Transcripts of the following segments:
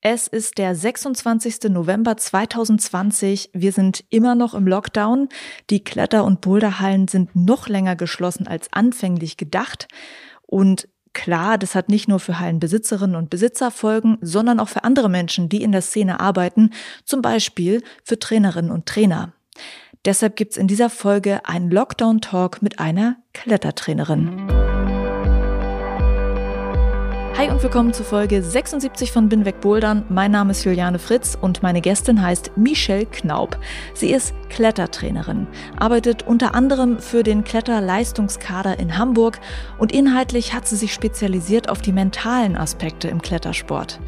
Es ist der 26. November 2020. Wir sind immer noch im Lockdown. Die Kletter- und Boulderhallen sind noch länger geschlossen als anfänglich gedacht. Und klar, das hat nicht nur für Hallenbesitzerinnen und Besitzer Folgen, sondern auch für andere Menschen, die in der Szene arbeiten, zum Beispiel für Trainerinnen und Trainer. Deshalb gibt's in dieser Folge einen Lockdown-Talk mit einer Klettertrainerin. Hi und willkommen zu Folge 76 von Bin weg Bouldern. Mein Name ist Juliane Fritz und meine Gästin heißt Michelle Knaub. Sie ist Klettertrainerin, arbeitet unter anderem für den Kletterleistungskader in Hamburg und inhaltlich hat sie sich spezialisiert auf die mentalen Aspekte im Klettersport.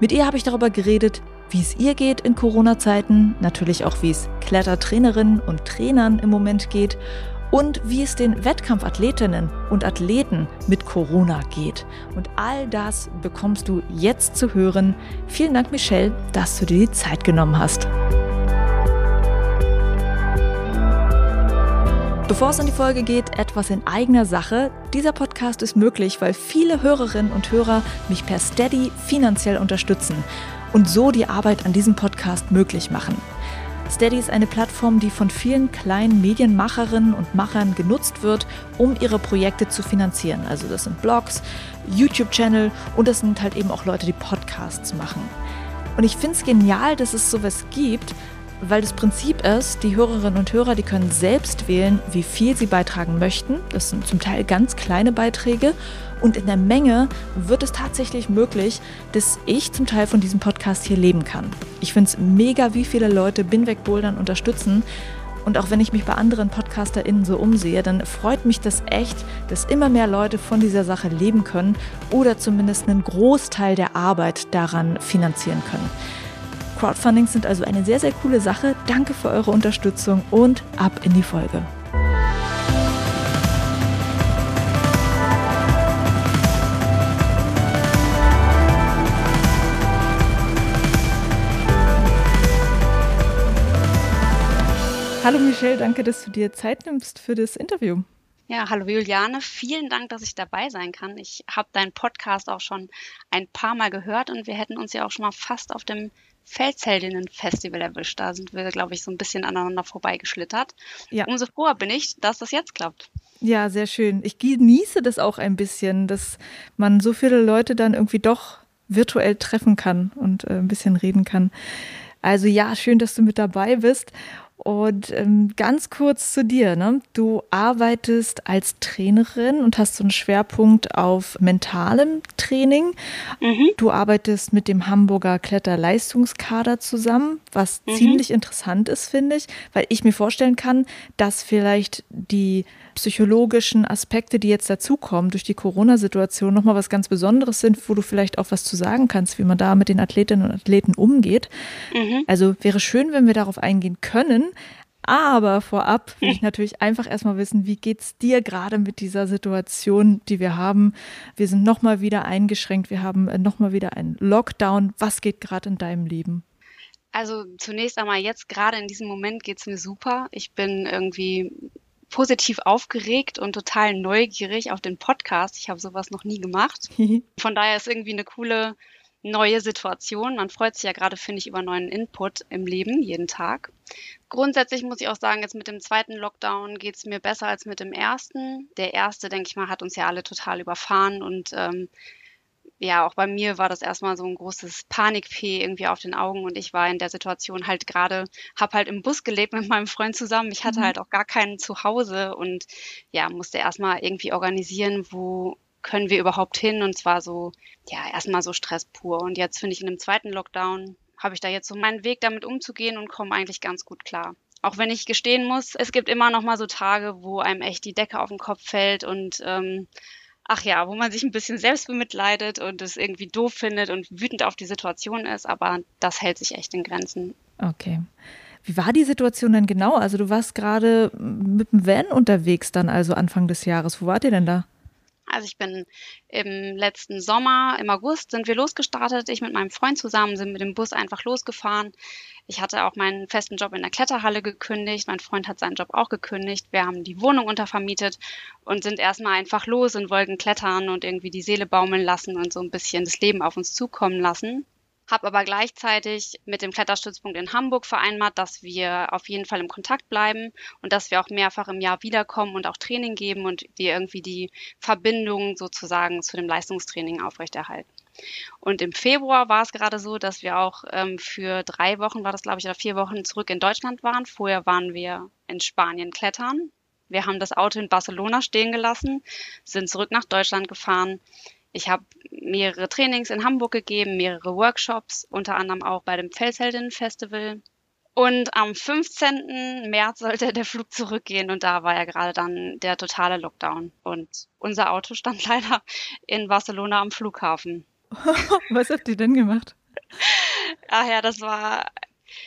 Mit ihr habe ich darüber geredet, wie es ihr geht in Corona-Zeiten, natürlich auch wie es Klettertrainerinnen und Trainern im Moment geht und wie es den Wettkampfathletinnen und Athleten mit Corona geht. Und all das bekommst du jetzt zu hören. Vielen Dank, Michelle, dass du dir die Zeit genommen hast. Bevor es in die Folge geht, etwas in eigener Sache. Dieser Podcast ist möglich, weil viele Hörerinnen und Hörer mich per Steady finanziell unterstützen und so die Arbeit an diesem Podcast möglich machen. Steady ist eine Plattform, die von vielen kleinen Medienmacherinnen und Machern genutzt wird, um ihre Projekte zu finanzieren. Also das sind Blogs, YouTube-Channel und das sind halt eben auch Leute, die Podcasts machen. Und ich finde es genial, dass es sowas gibt, weil das Prinzip ist, die Hörerinnen und Hörer, die können selbst wählen, wie viel sie beitragen möchten. Das sind zum Teil ganz kleine Beiträge und in der Menge wird es tatsächlich möglich, dass ich zum Teil von diesem Podcast hier leben kann. Ich finde es mega, wie viele Leute Binweg Bouldern unterstützen. Und auch wenn ich mich bei anderen PodcasterInnen so umsehe, dann freut mich das echt, dass immer mehr Leute von dieser Sache leben können oder zumindest einen Großteil der Arbeit daran finanzieren können. Crowdfundings sind also eine sehr, sehr coole Sache. Danke für eure Unterstützung und ab in die Folge. Hallo Michelle, danke, dass du dir Zeit nimmst für das Interview. Ja, hallo Juliane, vielen Dank, dass ich dabei sein kann. Ich habe deinen Podcast auch schon ein paar Mal gehört und wir hätten uns ja auch schon mal fast auf dem Felsheldinnen-Festival erwischt. Da sind wir, glaube ich, so ein bisschen aneinander vorbeigeschlittert. Ja. Umso froher bin ich, dass das jetzt klappt. Ja, sehr schön. Ich genieße das auch ein bisschen, dass man so viele Leute dann irgendwie doch virtuell treffen kann und äh, ein bisschen reden kann. Also ja, schön, dass du mit dabei bist. Und ähm, ganz kurz zu dir. Ne? Du arbeitest als Trainerin und hast so einen Schwerpunkt auf mentalem Training. Mhm. Du arbeitest mit dem Hamburger Kletterleistungskader zusammen, was mhm. ziemlich interessant ist, finde ich, weil ich mir vorstellen kann, dass vielleicht die psychologischen Aspekte, die jetzt dazukommen durch die Corona-Situation, nochmal was ganz Besonderes sind, wo du vielleicht auch was zu sagen kannst, wie man da mit den Athletinnen und Athleten umgeht. Mhm. Also wäre schön, wenn wir darauf eingehen können. Aber vorab will ich natürlich einfach erstmal wissen, wie geht's dir gerade mit dieser Situation, die wir haben? Wir sind nochmal wieder eingeschränkt, wir haben äh, nochmal wieder einen Lockdown. Was geht gerade in deinem Leben? Also zunächst einmal jetzt gerade in diesem Moment geht's mir super. Ich bin irgendwie positiv aufgeregt und total neugierig auf den Podcast. Ich habe sowas noch nie gemacht. Von daher ist irgendwie eine coole neue Situation. Man freut sich ja gerade, finde ich, über neuen Input im Leben, jeden Tag. Grundsätzlich muss ich auch sagen, jetzt mit dem zweiten Lockdown geht es mir besser als mit dem ersten. Der erste, denke ich mal, hat uns ja alle total überfahren und ähm, ja, auch bei mir war das erstmal so ein großes Panikfee irgendwie auf den Augen und ich war in der Situation halt gerade, habe halt im Bus gelebt mit meinem Freund zusammen. Ich hatte mhm. halt auch gar keinen zu Hause und ja, musste erstmal irgendwie organisieren, wo können wir überhaupt hin und zwar so, ja, erstmal so Stress pur. Und jetzt finde ich in dem zweiten Lockdown habe ich da jetzt so meinen Weg damit umzugehen und komme eigentlich ganz gut klar. Auch wenn ich gestehen muss, es gibt immer noch mal so Tage, wo einem echt die Decke auf den Kopf fällt und ähm, ach ja, wo man sich ein bisschen selbst bemitleidet und es irgendwie doof findet und wütend auf die Situation ist, aber das hält sich echt in Grenzen. Okay. Wie war die Situation denn genau? Also du warst gerade mit dem Van unterwegs dann, also Anfang des Jahres. Wo wart ihr denn da? Also ich bin im letzten Sommer, im August sind wir losgestartet. Ich mit meinem Freund zusammen sind mit dem Bus einfach losgefahren. Ich hatte auch meinen festen Job in der Kletterhalle gekündigt. Mein Freund hat seinen Job auch gekündigt. Wir haben die Wohnung untervermietet und sind erstmal einfach los und wollten klettern und irgendwie die Seele baumeln lassen und so ein bisschen das Leben auf uns zukommen lassen habe aber gleichzeitig mit dem Kletterstützpunkt in Hamburg vereinbart, dass wir auf jeden Fall im Kontakt bleiben und dass wir auch mehrfach im Jahr wiederkommen und auch Training geben und wir irgendwie die Verbindung sozusagen zu dem Leistungstraining aufrechterhalten. Und im Februar war es gerade so, dass wir auch ähm, für drei Wochen, war das glaube ich, oder vier Wochen zurück in Deutschland waren. Vorher waren wir in Spanien klettern. Wir haben das Auto in Barcelona stehen gelassen, sind zurück nach Deutschland gefahren, ich habe mehrere Trainings in Hamburg gegeben, mehrere Workshops, unter anderem auch bei dem Felshelden Festival. Und am 15. März sollte der Flug zurückgehen und da war ja gerade dann der totale Lockdown. Und unser Auto stand leider in Barcelona am Flughafen. Was habt ihr denn gemacht? Ach ja, das war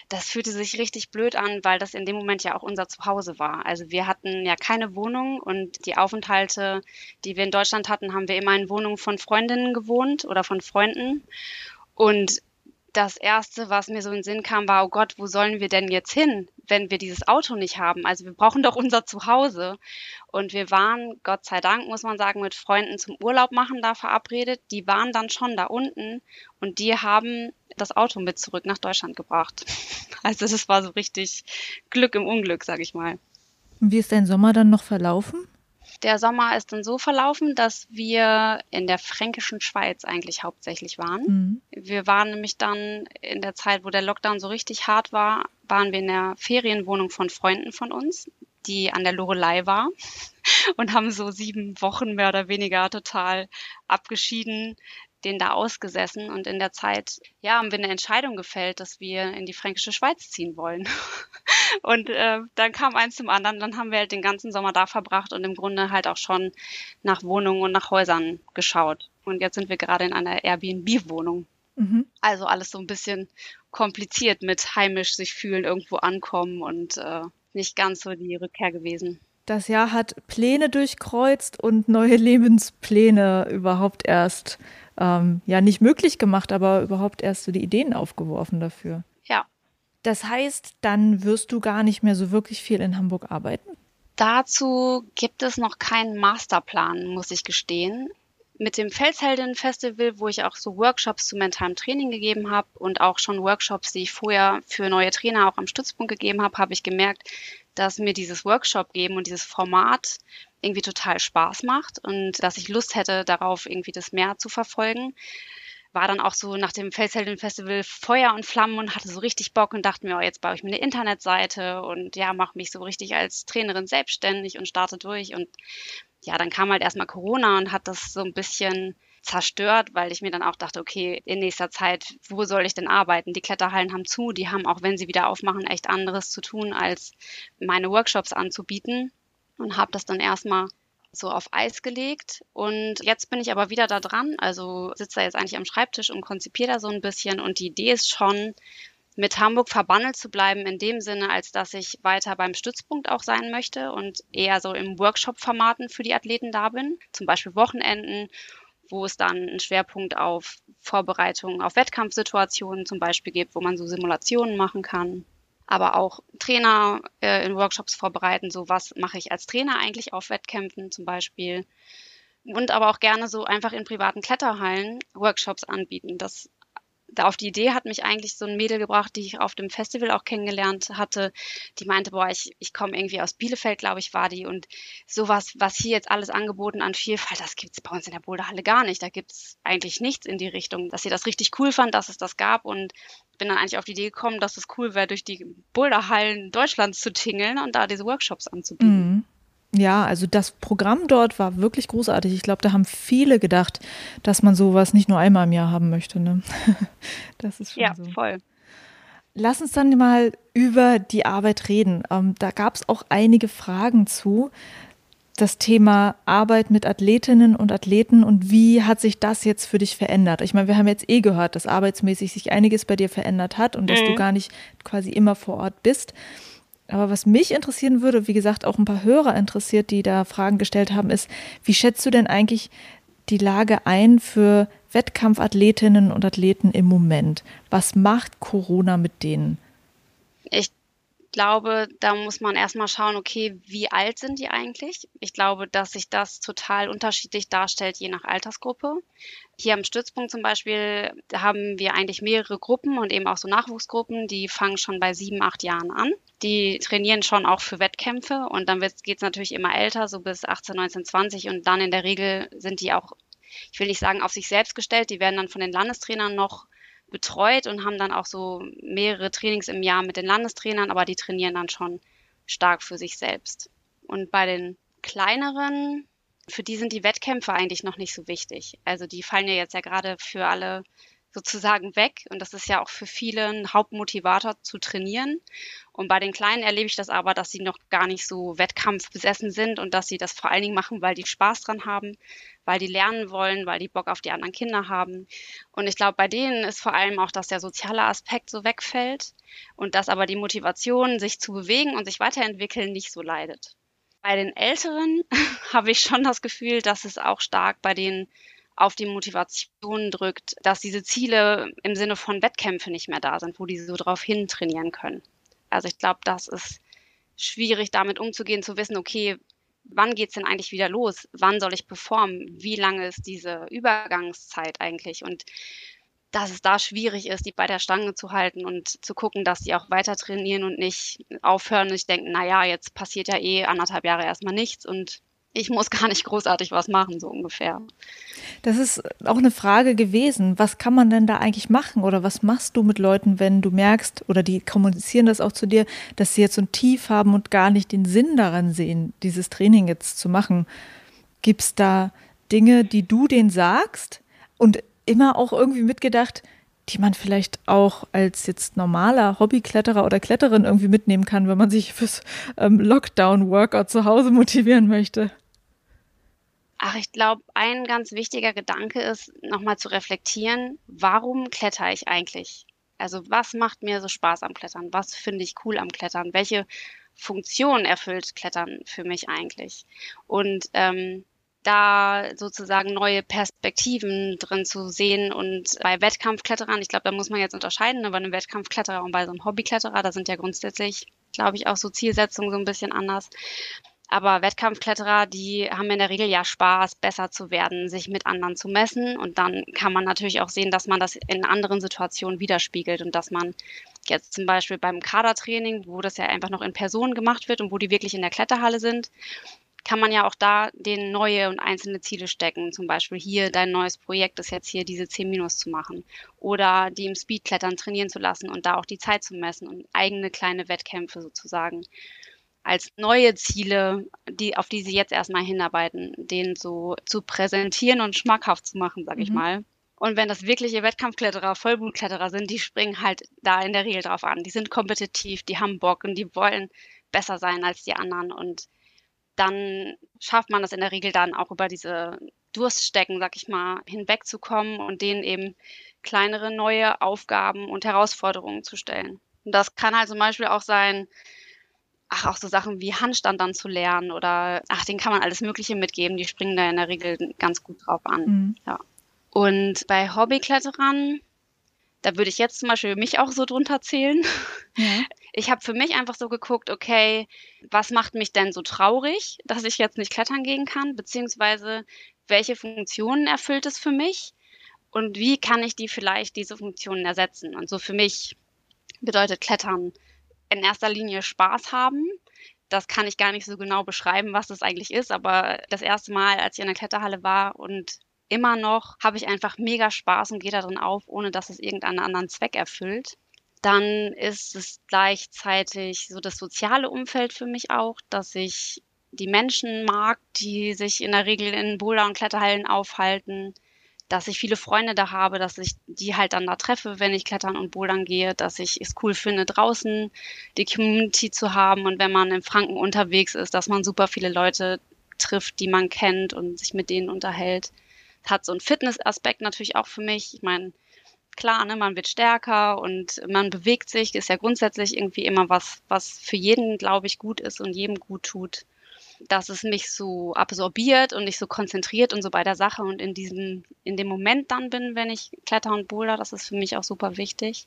das fühlte sich richtig blöd an, weil das in dem Moment ja auch unser Zuhause war. Also wir hatten ja keine Wohnung und die Aufenthalte, die wir in Deutschland hatten, haben wir immer in Wohnungen von Freundinnen gewohnt oder von Freunden. Und das erste, was mir so in den Sinn kam, war, oh Gott, wo sollen wir denn jetzt hin, wenn wir dieses Auto nicht haben? Also wir brauchen doch unser Zuhause. Und wir waren, Gott sei Dank, muss man sagen, mit Freunden zum Urlaub machen da verabredet. Die waren dann schon da unten und die haben das Auto mit zurück nach Deutschland gebracht. Also das war so richtig Glück im Unglück, sag ich mal. Und wie ist dein Sommer dann noch verlaufen? Der Sommer ist dann so verlaufen, dass wir in der fränkischen Schweiz eigentlich hauptsächlich waren. Mhm. Wir waren nämlich dann in der Zeit, wo der Lockdown so richtig hart war, waren wir in der Ferienwohnung von Freunden von uns, die an der Lorelei war und haben so sieben Wochen mehr oder weniger total abgeschieden den da ausgesessen und in der Zeit, ja, haben wir eine Entscheidung gefällt, dass wir in die fränkische Schweiz ziehen wollen. und äh, dann kam eins zum anderen, dann haben wir halt den ganzen Sommer da verbracht und im Grunde halt auch schon nach Wohnungen und nach Häusern geschaut. Und jetzt sind wir gerade in einer Airbnb-Wohnung. Mhm. Also alles so ein bisschen kompliziert mit heimisch sich fühlen, irgendwo ankommen und äh, nicht ganz so die Rückkehr gewesen. Das Jahr hat Pläne durchkreuzt und neue Lebenspläne überhaupt erst ähm, ja nicht möglich gemacht, aber überhaupt erst so die Ideen aufgeworfen dafür. Ja. Das heißt, dann wirst du gar nicht mehr so wirklich viel in Hamburg arbeiten? Dazu gibt es noch keinen Masterplan, muss ich gestehen. Mit dem Felshelden Festival, wo ich auch so Workshops zu mentalem Training gegeben habe und auch schon Workshops, die ich vorher für neue Trainer auch am Stützpunkt gegeben habe, habe ich gemerkt, dass mir dieses Workshop geben und dieses Format irgendwie total Spaß macht und dass ich Lust hätte, darauf irgendwie das mehr zu verfolgen. War dann auch so nach dem Facehelden Festival Feuer und Flammen und hatte so richtig Bock und dachte mir, oh, jetzt baue ich mir eine Internetseite und ja, mache mich so richtig als Trainerin selbstständig und starte durch. Und ja, dann kam halt erstmal Corona und hat das so ein bisschen zerstört, weil ich mir dann auch dachte, okay, in nächster Zeit, wo soll ich denn arbeiten? Die Kletterhallen haben zu, die haben auch, wenn sie wieder aufmachen, echt anderes zu tun, als meine Workshops anzubieten und habe das dann erstmal so auf Eis gelegt. Und jetzt bin ich aber wieder da dran. Also sitze da jetzt eigentlich am Schreibtisch und konzipiere da so ein bisschen. Und die Idee ist schon, mit Hamburg verbandelt zu bleiben in dem Sinne, als dass ich weiter beim Stützpunkt auch sein möchte und eher so im Workshop-Formaten für die Athleten da bin. Zum Beispiel Wochenenden, wo es dann einen Schwerpunkt auf Vorbereitungen auf Wettkampfsituationen zum Beispiel gibt, wo man so Simulationen machen kann aber auch Trainer äh, in Workshops vorbereiten. So was mache ich als Trainer eigentlich auf Wettkämpfen zum Beispiel. Und aber auch gerne so einfach in privaten Kletterhallen Workshops anbieten. Das da auf die Idee hat mich eigentlich so ein Mädel gebracht, die ich auf dem Festival auch kennengelernt hatte. Die meinte, boah, ich, ich komme irgendwie aus Bielefeld, glaube ich, war die. Und sowas, was hier jetzt alles angeboten an Vielfalt, das gibt es bei uns in der Boulderhalle gar nicht. Da gibt es eigentlich nichts in die Richtung. Dass sie das richtig cool fand, dass es das gab. Und bin dann eigentlich auf die Idee gekommen, dass es cool wäre, durch die Boulderhallen Deutschlands zu tingeln und da diese Workshops anzubieten. Mhm. Ja, also das Programm dort war wirklich großartig. Ich glaube, da haben viele gedacht, dass man sowas nicht nur einmal im Jahr haben möchte. Ne? Das ist schon ja, so. voll. Lass uns dann mal über die Arbeit reden. Ähm, da gab es auch einige Fragen zu. das Thema Arbeit mit Athletinnen und Athleten und wie hat sich das jetzt für dich verändert? Ich meine, wir haben jetzt eh gehört, dass arbeitsmäßig sich einiges bei dir verändert hat und dass du mhm. gar nicht quasi immer vor Ort bist. Aber was mich interessieren würde, wie gesagt, auch ein paar Hörer interessiert, die da Fragen gestellt haben, ist, wie schätzt du denn eigentlich die Lage ein für Wettkampfathletinnen und Athleten im Moment? Was macht Corona mit denen? Ich glaube, da muss man erstmal schauen, okay, wie alt sind die eigentlich? Ich glaube, dass sich das total unterschiedlich darstellt, je nach Altersgruppe. Hier am Stützpunkt zum Beispiel haben wir eigentlich mehrere Gruppen und eben auch so Nachwuchsgruppen, die fangen schon bei sieben, acht Jahren an. Die trainieren schon auch für Wettkämpfe und dann geht es natürlich immer älter, so bis 18, 19, 20 und dann in der Regel sind die auch, ich will nicht sagen auf sich selbst gestellt, die werden dann von den Landestrainern noch betreut und haben dann auch so mehrere Trainings im Jahr mit den Landestrainern, aber die trainieren dann schon stark für sich selbst. Und bei den kleineren, für die sind die Wettkämpfe eigentlich noch nicht so wichtig. Also die fallen ja jetzt ja gerade für alle sozusagen weg. Und das ist ja auch für viele ein Hauptmotivator zu trainieren. Und bei den Kleinen erlebe ich das aber, dass sie noch gar nicht so wettkampfbesessen sind und dass sie das vor allen Dingen machen, weil die Spaß dran haben, weil die lernen wollen, weil die Bock auf die anderen Kinder haben. Und ich glaube, bei denen ist vor allem auch, dass der soziale Aspekt so wegfällt und dass aber die Motivation, sich zu bewegen und sich weiterentwickeln, nicht so leidet. Bei den Älteren habe ich schon das Gefühl, dass es auch stark bei denen auf die Motivation drückt, dass diese Ziele im Sinne von Wettkämpfe nicht mehr da sind, wo die so drauf hin trainieren können. Also ich glaube, das ist schwierig, damit umzugehen, zu wissen, okay, wann geht's denn eigentlich wieder los? Wann soll ich performen? Wie lange ist diese Übergangszeit eigentlich? Und dass es da schwierig ist, die bei der Stange zu halten und zu gucken, dass die auch weiter trainieren und nicht aufhören und ich denke, naja, jetzt passiert ja eh anderthalb Jahre erstmal nichts und ich muss gar nicht großartig was machen, so ungefähr. Das ist auch eine Frage gewesen. Was kann man denn da eigentlich machen? Oder was machst du mit Leuten, wenn du merkst, oder die kommunizieren das auch zu dir, dass sie jetzt so ein Tief haben und gar nicht den Sinn daran sehen, dieses Training jetzt zu machen? Gibt es da Dinge, die du denen sagst? Und immer auch irgendwie mitgedacht, die man vielleicht auch als jetzt normaler Hobbykletterer oder Kletterin irgendwie mitnehmen kann, wenn man sich fürs ähm, Lockdown-Workout zu Hause motivieren möchte? Ach, ich glaube, ein ganz wichtiger Gedanke ist, nochmal zu reflektieren, warum kletter ich eigentlich? Also was macht mir so Spaß am Klettern? Was finde ich cool am Klettern? Welche Funktion erfüllt Klettern für mich eigentlich? Und ähm, da sozusagen neue Perspektiven drin zu sehen. Und bei Wettkampfkletterern, ich glaube, da muss man jetzt unterscheiden, ne, bei einem Wettkampfkletterer und bei so einem Hobbykletterer, da sind ja grundsätzlich, glaube ich, auch so Zielsetzungen so ein bisschen anders. Aber Wettkampfkletterer, die haben in der Regel ja Spaß, besser zu werden, sich mit anderen zu messen. Und dann kann man natürlich auch sehen, dass man das in anderen Situationen widerspiegelt und dass man jetzt zum Beispiel beim Kadertraining, wo das ja einfach noch in Person gemacht wird und wo die wirklich in der Kletterhalle sind, kann man ja auch da den neue und einzelne Ziele stecken. Zum Beispiel hier dein neues Projekt ist jetzt hier diese 10 Minus zu machen oder die im Speedklettern trainieren zu lassen und da auch die Zeit zu messen und eigene kleine Wettkämpfe sozusagen als neue Ziele, die, auf die sie jetzt erstmal hinarbeiten, denen so zu präsentieren und schmackhaft zu machen, sag mhm. ich mal. Und wenn das wirkliche Wettkampfkletterer, Vollblutkletterer sind, die springen halt da in der Regel drauf an. Die sind kompetitiv, die haben Bock und die wollen besser sein als die anderen. Und dann schafft man es in der Regel dann auch über diese Durststecken, sag ich mal, hinwegzukommen und denen eben kleinere neue Aufgaben und Herausforderungen zu stellen. Und das kann halt zum Beispiel auch sein, ach, auch so Sachen wie Handstand dann zu lernen oder ach, den kann man alles Mögliche mitgeben. Die springen da in der Regel ganz gut drauf an. Mhm. Ja. Und bei Hobbykletterern, da würde ich jetzt zum Beispiel mich auch so drunter zählen. Ja. Ich habe für mich einfach so geguckt, okay, was macht mich denn so traurig, dass ich jetzt nicht klettern gehen kann, beziehungsweise welche Funktionen erfüllt es für mich und wie kann ich die vielleicht diese Funktionen ersetzen? Und so für mich bedeutet Klettern in erster Linie Spaß haben. Das kann ich gar nicht so genau beschreiben, was das eigentlich ist, aber das erste Mal, als ich in der Kletterhalle war und immer noch, habe ich einfach mega Spaß und gehe da drin auf, ohne dass es irgendeinen anderen Zweck erfüllt dann ist es gleichzeitig so das soziale Umfeld für mich auch, dass ich die Menschen mag, die sich in der Regel in Boulder- und Kletterhallen aufhalten, dass ich viele Freunde da habe, dass ich die halt dann da treffe, wenn ich klettern und bouldern gehe, dass ich es cool finde, draußen die Community zu haben und wenn man in Franken unterwegs ist, dass man super viele Leute trifft, die man kennt und sich mit denen unterhält. Hat so einen Fitnessaspekt natürlich auch für mich. Ich meine, klar, ne, man wird stärker und man bewegt sich, ist ja grundsätzlich irgendwie immer was, was für jeden, glaube ich, gut ist und jedem gut tut. Dass es mich so absorbiert und nicht so konzentriert und so bei der Sache und in diesem, in dem Moment dann bin, wenn ich kletter und boulder, das ist für mich auch super wichtig.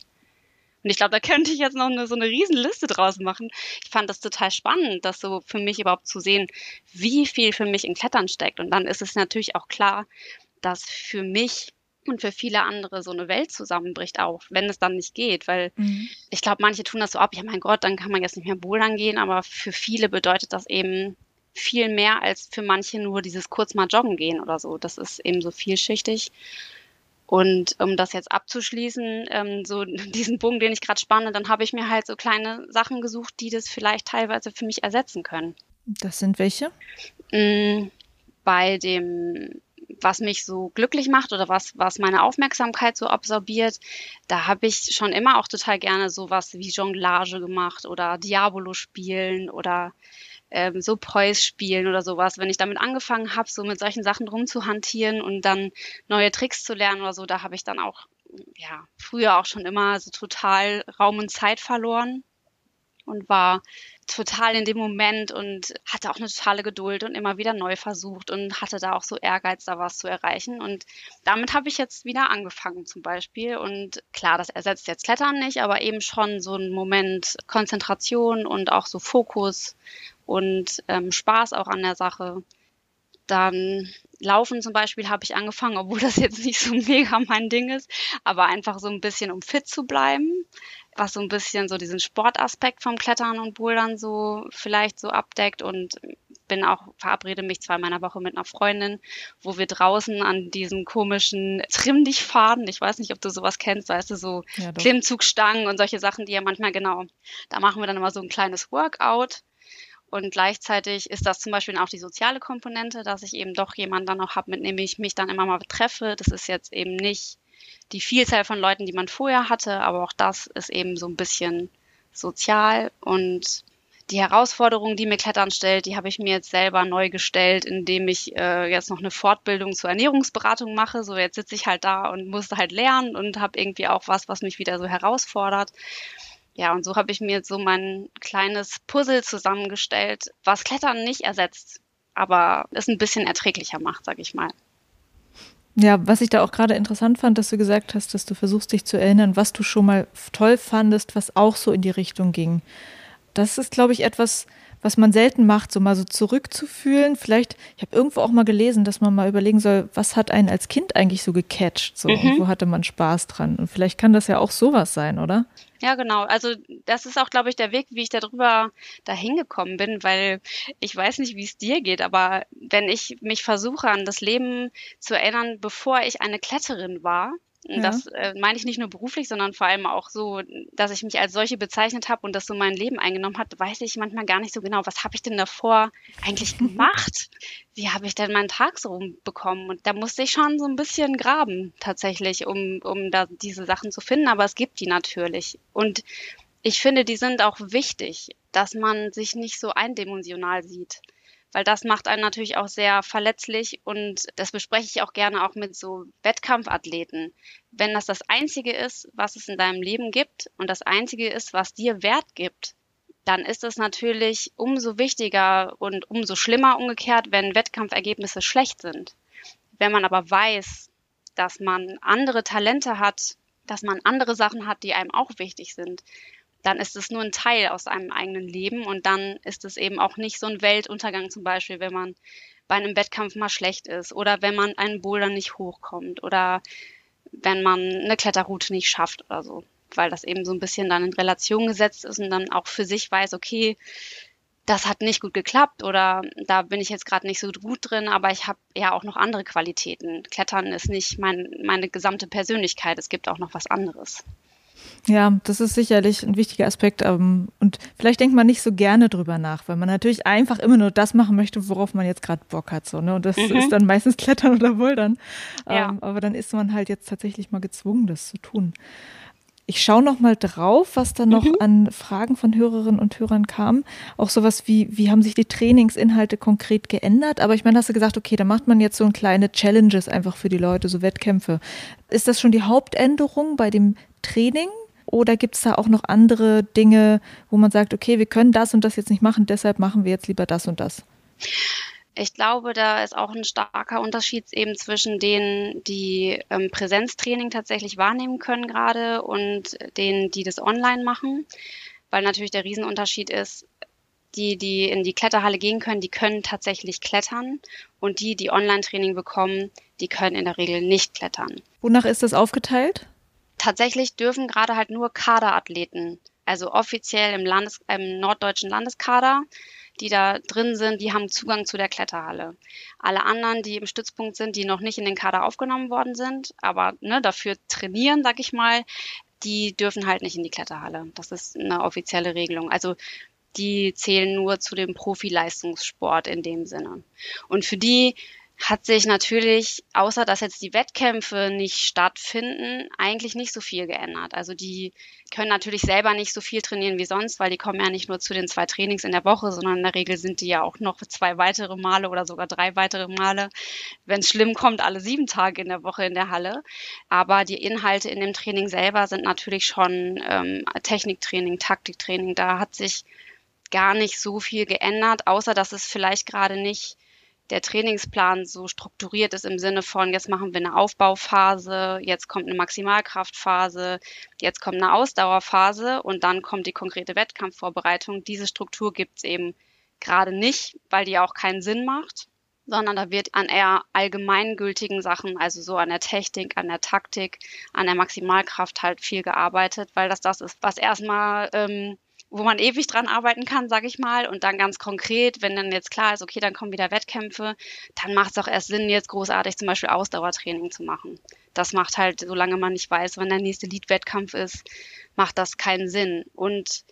Und ich glaube, da könnte ich jetzt noch eine, so eine Riesenliste draus machen. Ich fand das total spannend, das so für mich überhaupt zu sehen, wie viel für mich in Klettern steckt. Und dann ist es natürlich auch klar, dass für mich und für viele andere so eine Welt zusammenbricht auch, wenn es dann nicht geht, weil mhm. ich glaube, manche tun das so ab, ja mein Gott, dann kann man jetzt nicht mehr bouldern gehen, aber für viele bedeutet das eben viel mehr als für manche nur dieses kurz mal joggen gehen oder so. Das ist eben so vielschichtig. Und um das jetzt abzuschließen, ähm, so diesen Bogen, den ich gerade spanne, dann habe ich mir halt so kleine Sachen gesucht, die das vielleicht teilweise für mich ersetzen können. Das sind welche? Mm, bei dem was mich so glücklich macht oder was, was meine Aufmerksamkeit so absorbiert, da habe ich schon immer auch total gerne sowas wie Jonglage gemacht oder Diabolo spielen oder ähm, so Poise spielen oder sowas. Wenn ich damit angefangen habe, so mit solchen Sachen rumzuhantieren und dann neue Tricks zu lernen oder so, da habe ich dann auch ja früher auch schon immer so total Raum und Zeit verloren und war total in dem Moment und hatte auch eine totale Geduld und immer wieder neu versucht und hatte da auch so Ehrgeiz, da was zu erreichen. Und damit habe ich jetzt wieder angefangen zum Beispiel. Und klar, das ersetzt jetzt Klettern nicht, aber eben schon so ein Moment Konzentration und auch so Fokus und ähm, Spaß auch an der Sache. Dann Laufen zum Beispiel habe ich angefangen, obwohl das jetzt nicht so mega mein Ding ist, aber einfach so ein bisschen, um fit zu bleiben was so ein bisschen so diesen Sportaspekt vom Klettern und Bouldern so vielleicht so abdeckt und bin auch, verabrede mich zweimal in der Woche mit einer Freundin, wo wir draußen an diesen komischen Trimm dich Faden, ich weiß nicht, ob du sowas kennst, weißt du, so ja, Klimmzugstangen und solche Sachen, die ja manchmal genau, da machen wir dann immer so ein kleines Workout. Und gleichzeitig ist das zum Beispiel auch die soziale Komponente, dass ich eben doch jemanden dann auch habe, mit dem ich mich dann immer mal treffe. Das ist jetzt eben nicht die Vielzahl von Leuten, die man vorher hatte, aber auch das ist eben so ein bisschen sozial und die Herausforderung, die mir Klettern stellt, die habe ich mir jetzt selber neu gestellt, indem ich äh, jetzt noch eine Fortbildung zur Ernährungsberatung mache. So jetzt sitze ich halt da und muss halt lernen und habe irgendwie auch was, was mich wieder so herausfordert. Ja, und so habe ich mir jetzt so mein kleines Puzzle zusammengestellt, was Klettern nicht ersetzt, aber es ein bisschen erträglicher macht, sag ich mal. Ja, was ich da auch gerade interessant fand, dass du gesagt hast, dass du versuchst dich zu erinnern, was du schon mal toll fandest, was auch so in die Richtung ging. Das ist, glaube ich, etwas, was man selten macht, so mal so zurückzufühlen. Vielleicht, ich habe irgendwo auch mal gelesen, dass man mal überlegen soll, was hat einen als Kind eigentlich so gecatcht? So, mhm. wo hatte man Spaß dran? Und vielleicht kann das ja auch sowas sein, oder? Ja, genau. Also das ist auch, glaube ich, der Weg, wie ich darüber dahin gekommen bin, weil ich weiß nicht, wie es dir geht, aber wenn ich mich versuche, an das Leben zu erinnern, bevor ich eine Kletterin war, ja. Das äh, meine ich nicht nur beruflich, sondern vor allem auch so, dass ich mich als solche bezeichnet habe und das so mein Leben eingenommen hat, weiß ich manchmal gar nicht so genau, was habe ich denn davor eigentlich gemacht? Wie habe ich denn meinen Tag so rumbekommen? Und da musste ich schon so ein bisschen graben tatsächlich, um, um da diese Sachen zu finden, aber es gibt die natürlich. Und ich finde, die sind auch wichtig, dass man sich nicht so eindimensional sieht weil das macht einen natürlich auch sehr verletzlich und das bespreche ich auch gerne auch mit so Wettkampfathleten. Wenn das das Einzige ist, was es in deinem Leben gibt und das Einzige ist, was dir Wert gibt, dann ist es natürlich umso wichtiger und umso schlimmer umgekehrt, wenn Wettkampfergebnisse schlecht sind. Wenn man aber weiß, dass man andere Talente hat, dass man andere Sachen hat, die einem auch wichtig sind, dann ist es nur ein Teil aus einem eigenen Leben und dann ist es eben auch nicht so ein Weltuntergang zum Beispiel, wenn man bei einem Wettkampf mal schlecht ist oder wenn man einen Boulder nicht hochkommt oder wenn man eine Kletterroute nicht schafft oder so, weil das eben so ein bisschen dann in Relation gesetzt ist und dann auch für sich weiß, okay, das hat nicht gut geklappt oder da bin ich jetzt gerade nicht so gut drin, aber ich habe ja auch noch andere Qualitäten. Klettern ist nicht mein, meine gesamte Persönlichkeit, es gibt auch noch was anderes. Ja, das ist sicherlich ein wichtiger Aspekt. Ähm, und vielleicht denkt man nicht so gerne drüber nach, weil man natürlich einfach immer nur das machen möchte, worauf man jetzt gerade Bock hat. So, ne? Und das mhm. ist dann meistens Klettern oder Bouldern. Ja. Ähm, aber dann ist man halt jetzt tatsächlich mal gezwungen, das zu tun. Ich schaue noch mal drauf, was da noch mhm. an Fragen von Hörerinnen und Hörern kam. Auch sowas wie, wie haben sich die Trainingsinhalte konkret geändert? Aber ich meine, hast du gesagt, okay, da macht man jetzt so kleine Challenges einfach für die Leute, so Wettkämpfe. Ist das schon die Hauptänderung bei dem Training? Oder gibt es da auch noch andere Dinge, wo man sagt, okay, wir können das und das jetzt nicht machen, deshalb machen wir jetzt lieber das und das? Ich glaube, da ist auch ein starker Unterschied eben zwischen denen, die ähm, Präsenztraining tatsächlich wahrnehmen können gerade und denen, die das online machen. Weil natürlich der Riesenunterschied ist, die, die in die Kletterhalle gehen können, die können tatsächlich klettern und die, die Online-Training bekommen, die können in der Regel nicht klettern. Wonach ist das aufgeteilt? Tatsächlich dürfen gerade halt nur Kaderathleten, also offiziell im, Landes-, im norddeutschen Landeskader, die da drin sind, die haben Zugang zu der Kletterhalle. Alle anderen, die im Stützpunkt sind, die noch nicht in den Kader aufgenommen worden sind, aber ne, dafür trainieren, sag ich mal, die dürfen halt nicht in die Kletterhalle. Das ist eine offizielle Regelung. Also die zählen nur zu dem Profileistungssport in dem Sinne. Und für die hat sich natürlich, außer dass jetzt die Wettkämpfe nicht stattfinden, eigentlich nicht so viel geändert. Also die können natürlich selber nicht so viel trainieren wie sonst, weil die kommen ja nicht nur zu den zwei Trainings in der Woche, sondern in der Regel sind die ja auch noch zwei weitere Male oder sogar drei weitere Male, wenn es schlimm kommt, alle sieben Tage in der Woche in der Halle. Aber die Inhalte in dem Training selber sind natürlich schon ähm, Techniktraining, Taktiktraining. Da hat sich gar nicht so viel geändert, außer dass es vielleicht gerade nicht der Trainingsplan so strukturiert ist im Sinne von, jetzt machen wir eine Aufbauphase, jetzt kommt eine Maximalkraftphase, jetzt kommt eine Ausdauerphase und dann kommt die konkrete Wettkampfvorbereitung. Diese Struktur gibt es eben gerade nicht, weil die auch keinen Sinn macht sondern da wird an eher allgemeingültigen Sachen, also so an der Technik, an der Taktik, an der Maximalkraft halt viel gearbeitet, weil das das ist, was erstmal ähm, wo man ewig dran arbeiten kann, sage ich mal. Und dann ganz konkret, wenn dann jetzt klar ist, okay, dann kommen wieder Wettkämpfe, dann macht es auch erst Sinn, jetzt großartig zum Beispiel Ausdauertraining zu machen. Das macht halt, solange man nicht weiß, wann der nächste Lead-Wettkampf ist, macht das keinen Sinn. Und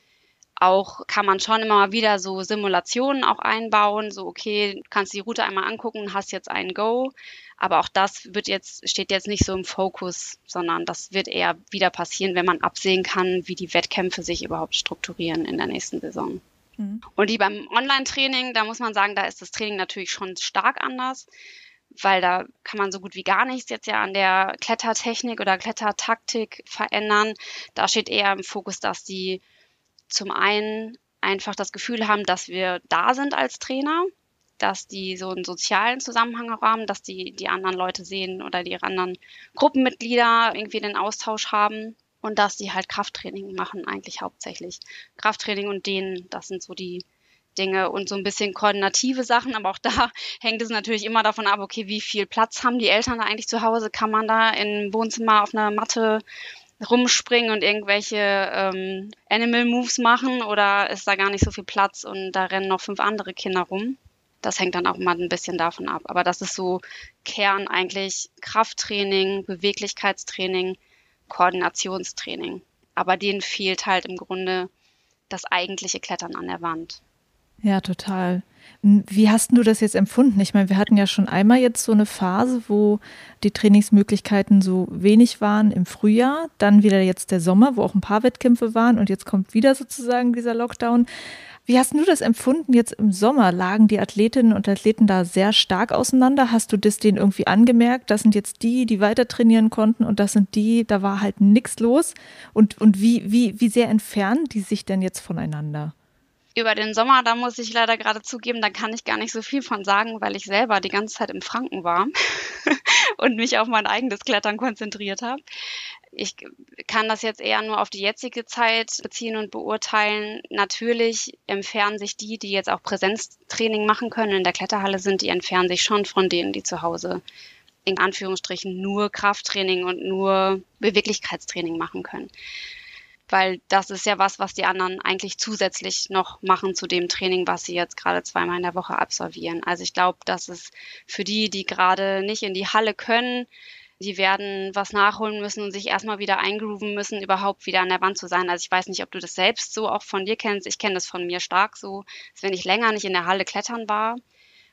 auch kann man schon immer mal wieder so Simulationen auch einbauen, so okay, kannst die Route einmal angucken, hast jetzt einen Go, aber auch das wird jetzt, steht jetzt nicht so im Fokus, sondern das wird eher wieder passieren, wenn man absehen kann, wie die Wettkämpfe sich überhaupt strukturieren in der nächsten Saison. Mhm. Und die beim Online-Training, da muss man sagen, da ist das Training natürlich schon stark anders, weil da kann man so gut wie gar nichts jetzt ja an der Klettertechnik oder Klettertaktik verändern. Da steht eher im Fokus, dass die zum einen einfach das Gefühl haben, dass wir da sind als Trainer, dass die so einen sozialen Zusammenhang haben, dass die die anderen Leute sehen oder die anderen Gruppenmitglieder irgendwie den Austausch haben und dass die halt Krafttraining machen eigentlich hauptsächlich. Krafttraining und denen, das sind so die Dinge und so ein bisschen koordinative Sachen, aber auch da hängt es natürlich immer davon ab, okay, wie viel Platz haben die Eltern da eigentlich zu Hause? Kann man da im Wohnzimmer auf einer Matte rumspringen und irgendwelche ähm, Animal Moves machen oder ist da gar nicht so viel Platz und da rennen noch fünf andere Kinder rum? das hängt dann auch mal ein bisschen davon ab. Aber das ist so Kern eigentlich Krafttraining, Beweglichkeitstraining, Koordinationstraining. Aber denen fehlt halt im Grunde das eigentliche Klettern an der Wand. Ja, total. Wie hast du das jetzt empfunden? Ich meine, wir hatten ja schon einmal jetzt so eine Phase, wo die Trainingsmöglichkeiten so wenig waren im Frühjahr, dann wieder jetzt der Sommer, wo auch ein paar Wettkämpfe waren und jetzt kommt wieder sozusagen dieser Lockdown. Wie hast du das empfunden jetzt im Sommer? Lagen die Athletinnen und Athleten da sehr stark auseinander? Hast du das denen irgendwie angemerkt? Das sind jetzt die, die weiter trainieren konnten und das sind die, da war halt nichts los. Und, und wie, wie, wie sehr entfernen die sich denn jetzt voneinander? Über den Sommer, da muss ich leider gerade zugeben, da kann ich gar nicht so viel von sagen, weil ich selber die ganze Zeit im Franken war und mich auf mein eigenes Klettern konzentriert habe. Ich kann das jetzt eher nur auf die jetzige Zeit beziehen und beurteilen. Natürlich entfernen sich die, die jetzt auch Präsenztraining machen können in der Kletterhalle sind, die entfernen sich schon von denen, die zu Hause in Anführungsstrichen nur Krafttraining und nur Beweglichkeitstraining machen können. Weil das ist ja was, was die anderen eigentlich zusätzlich noch machen zu dem Training, was sie jetzt gerade zweimal in der Woche absolvieren. Also ich glaube, dass es für die, die gerade nicht in die Halle können, die werden was nachholen müssen und sich erstmal wieder eingrooven müssen, überhaupt wieder an der Wand zu sein. Also ich weiß nicht, ob du das selbst so auch von dir kennst. Ich kenne das von mir stark so, dass wenn ich länger nicht in der Halle klettern war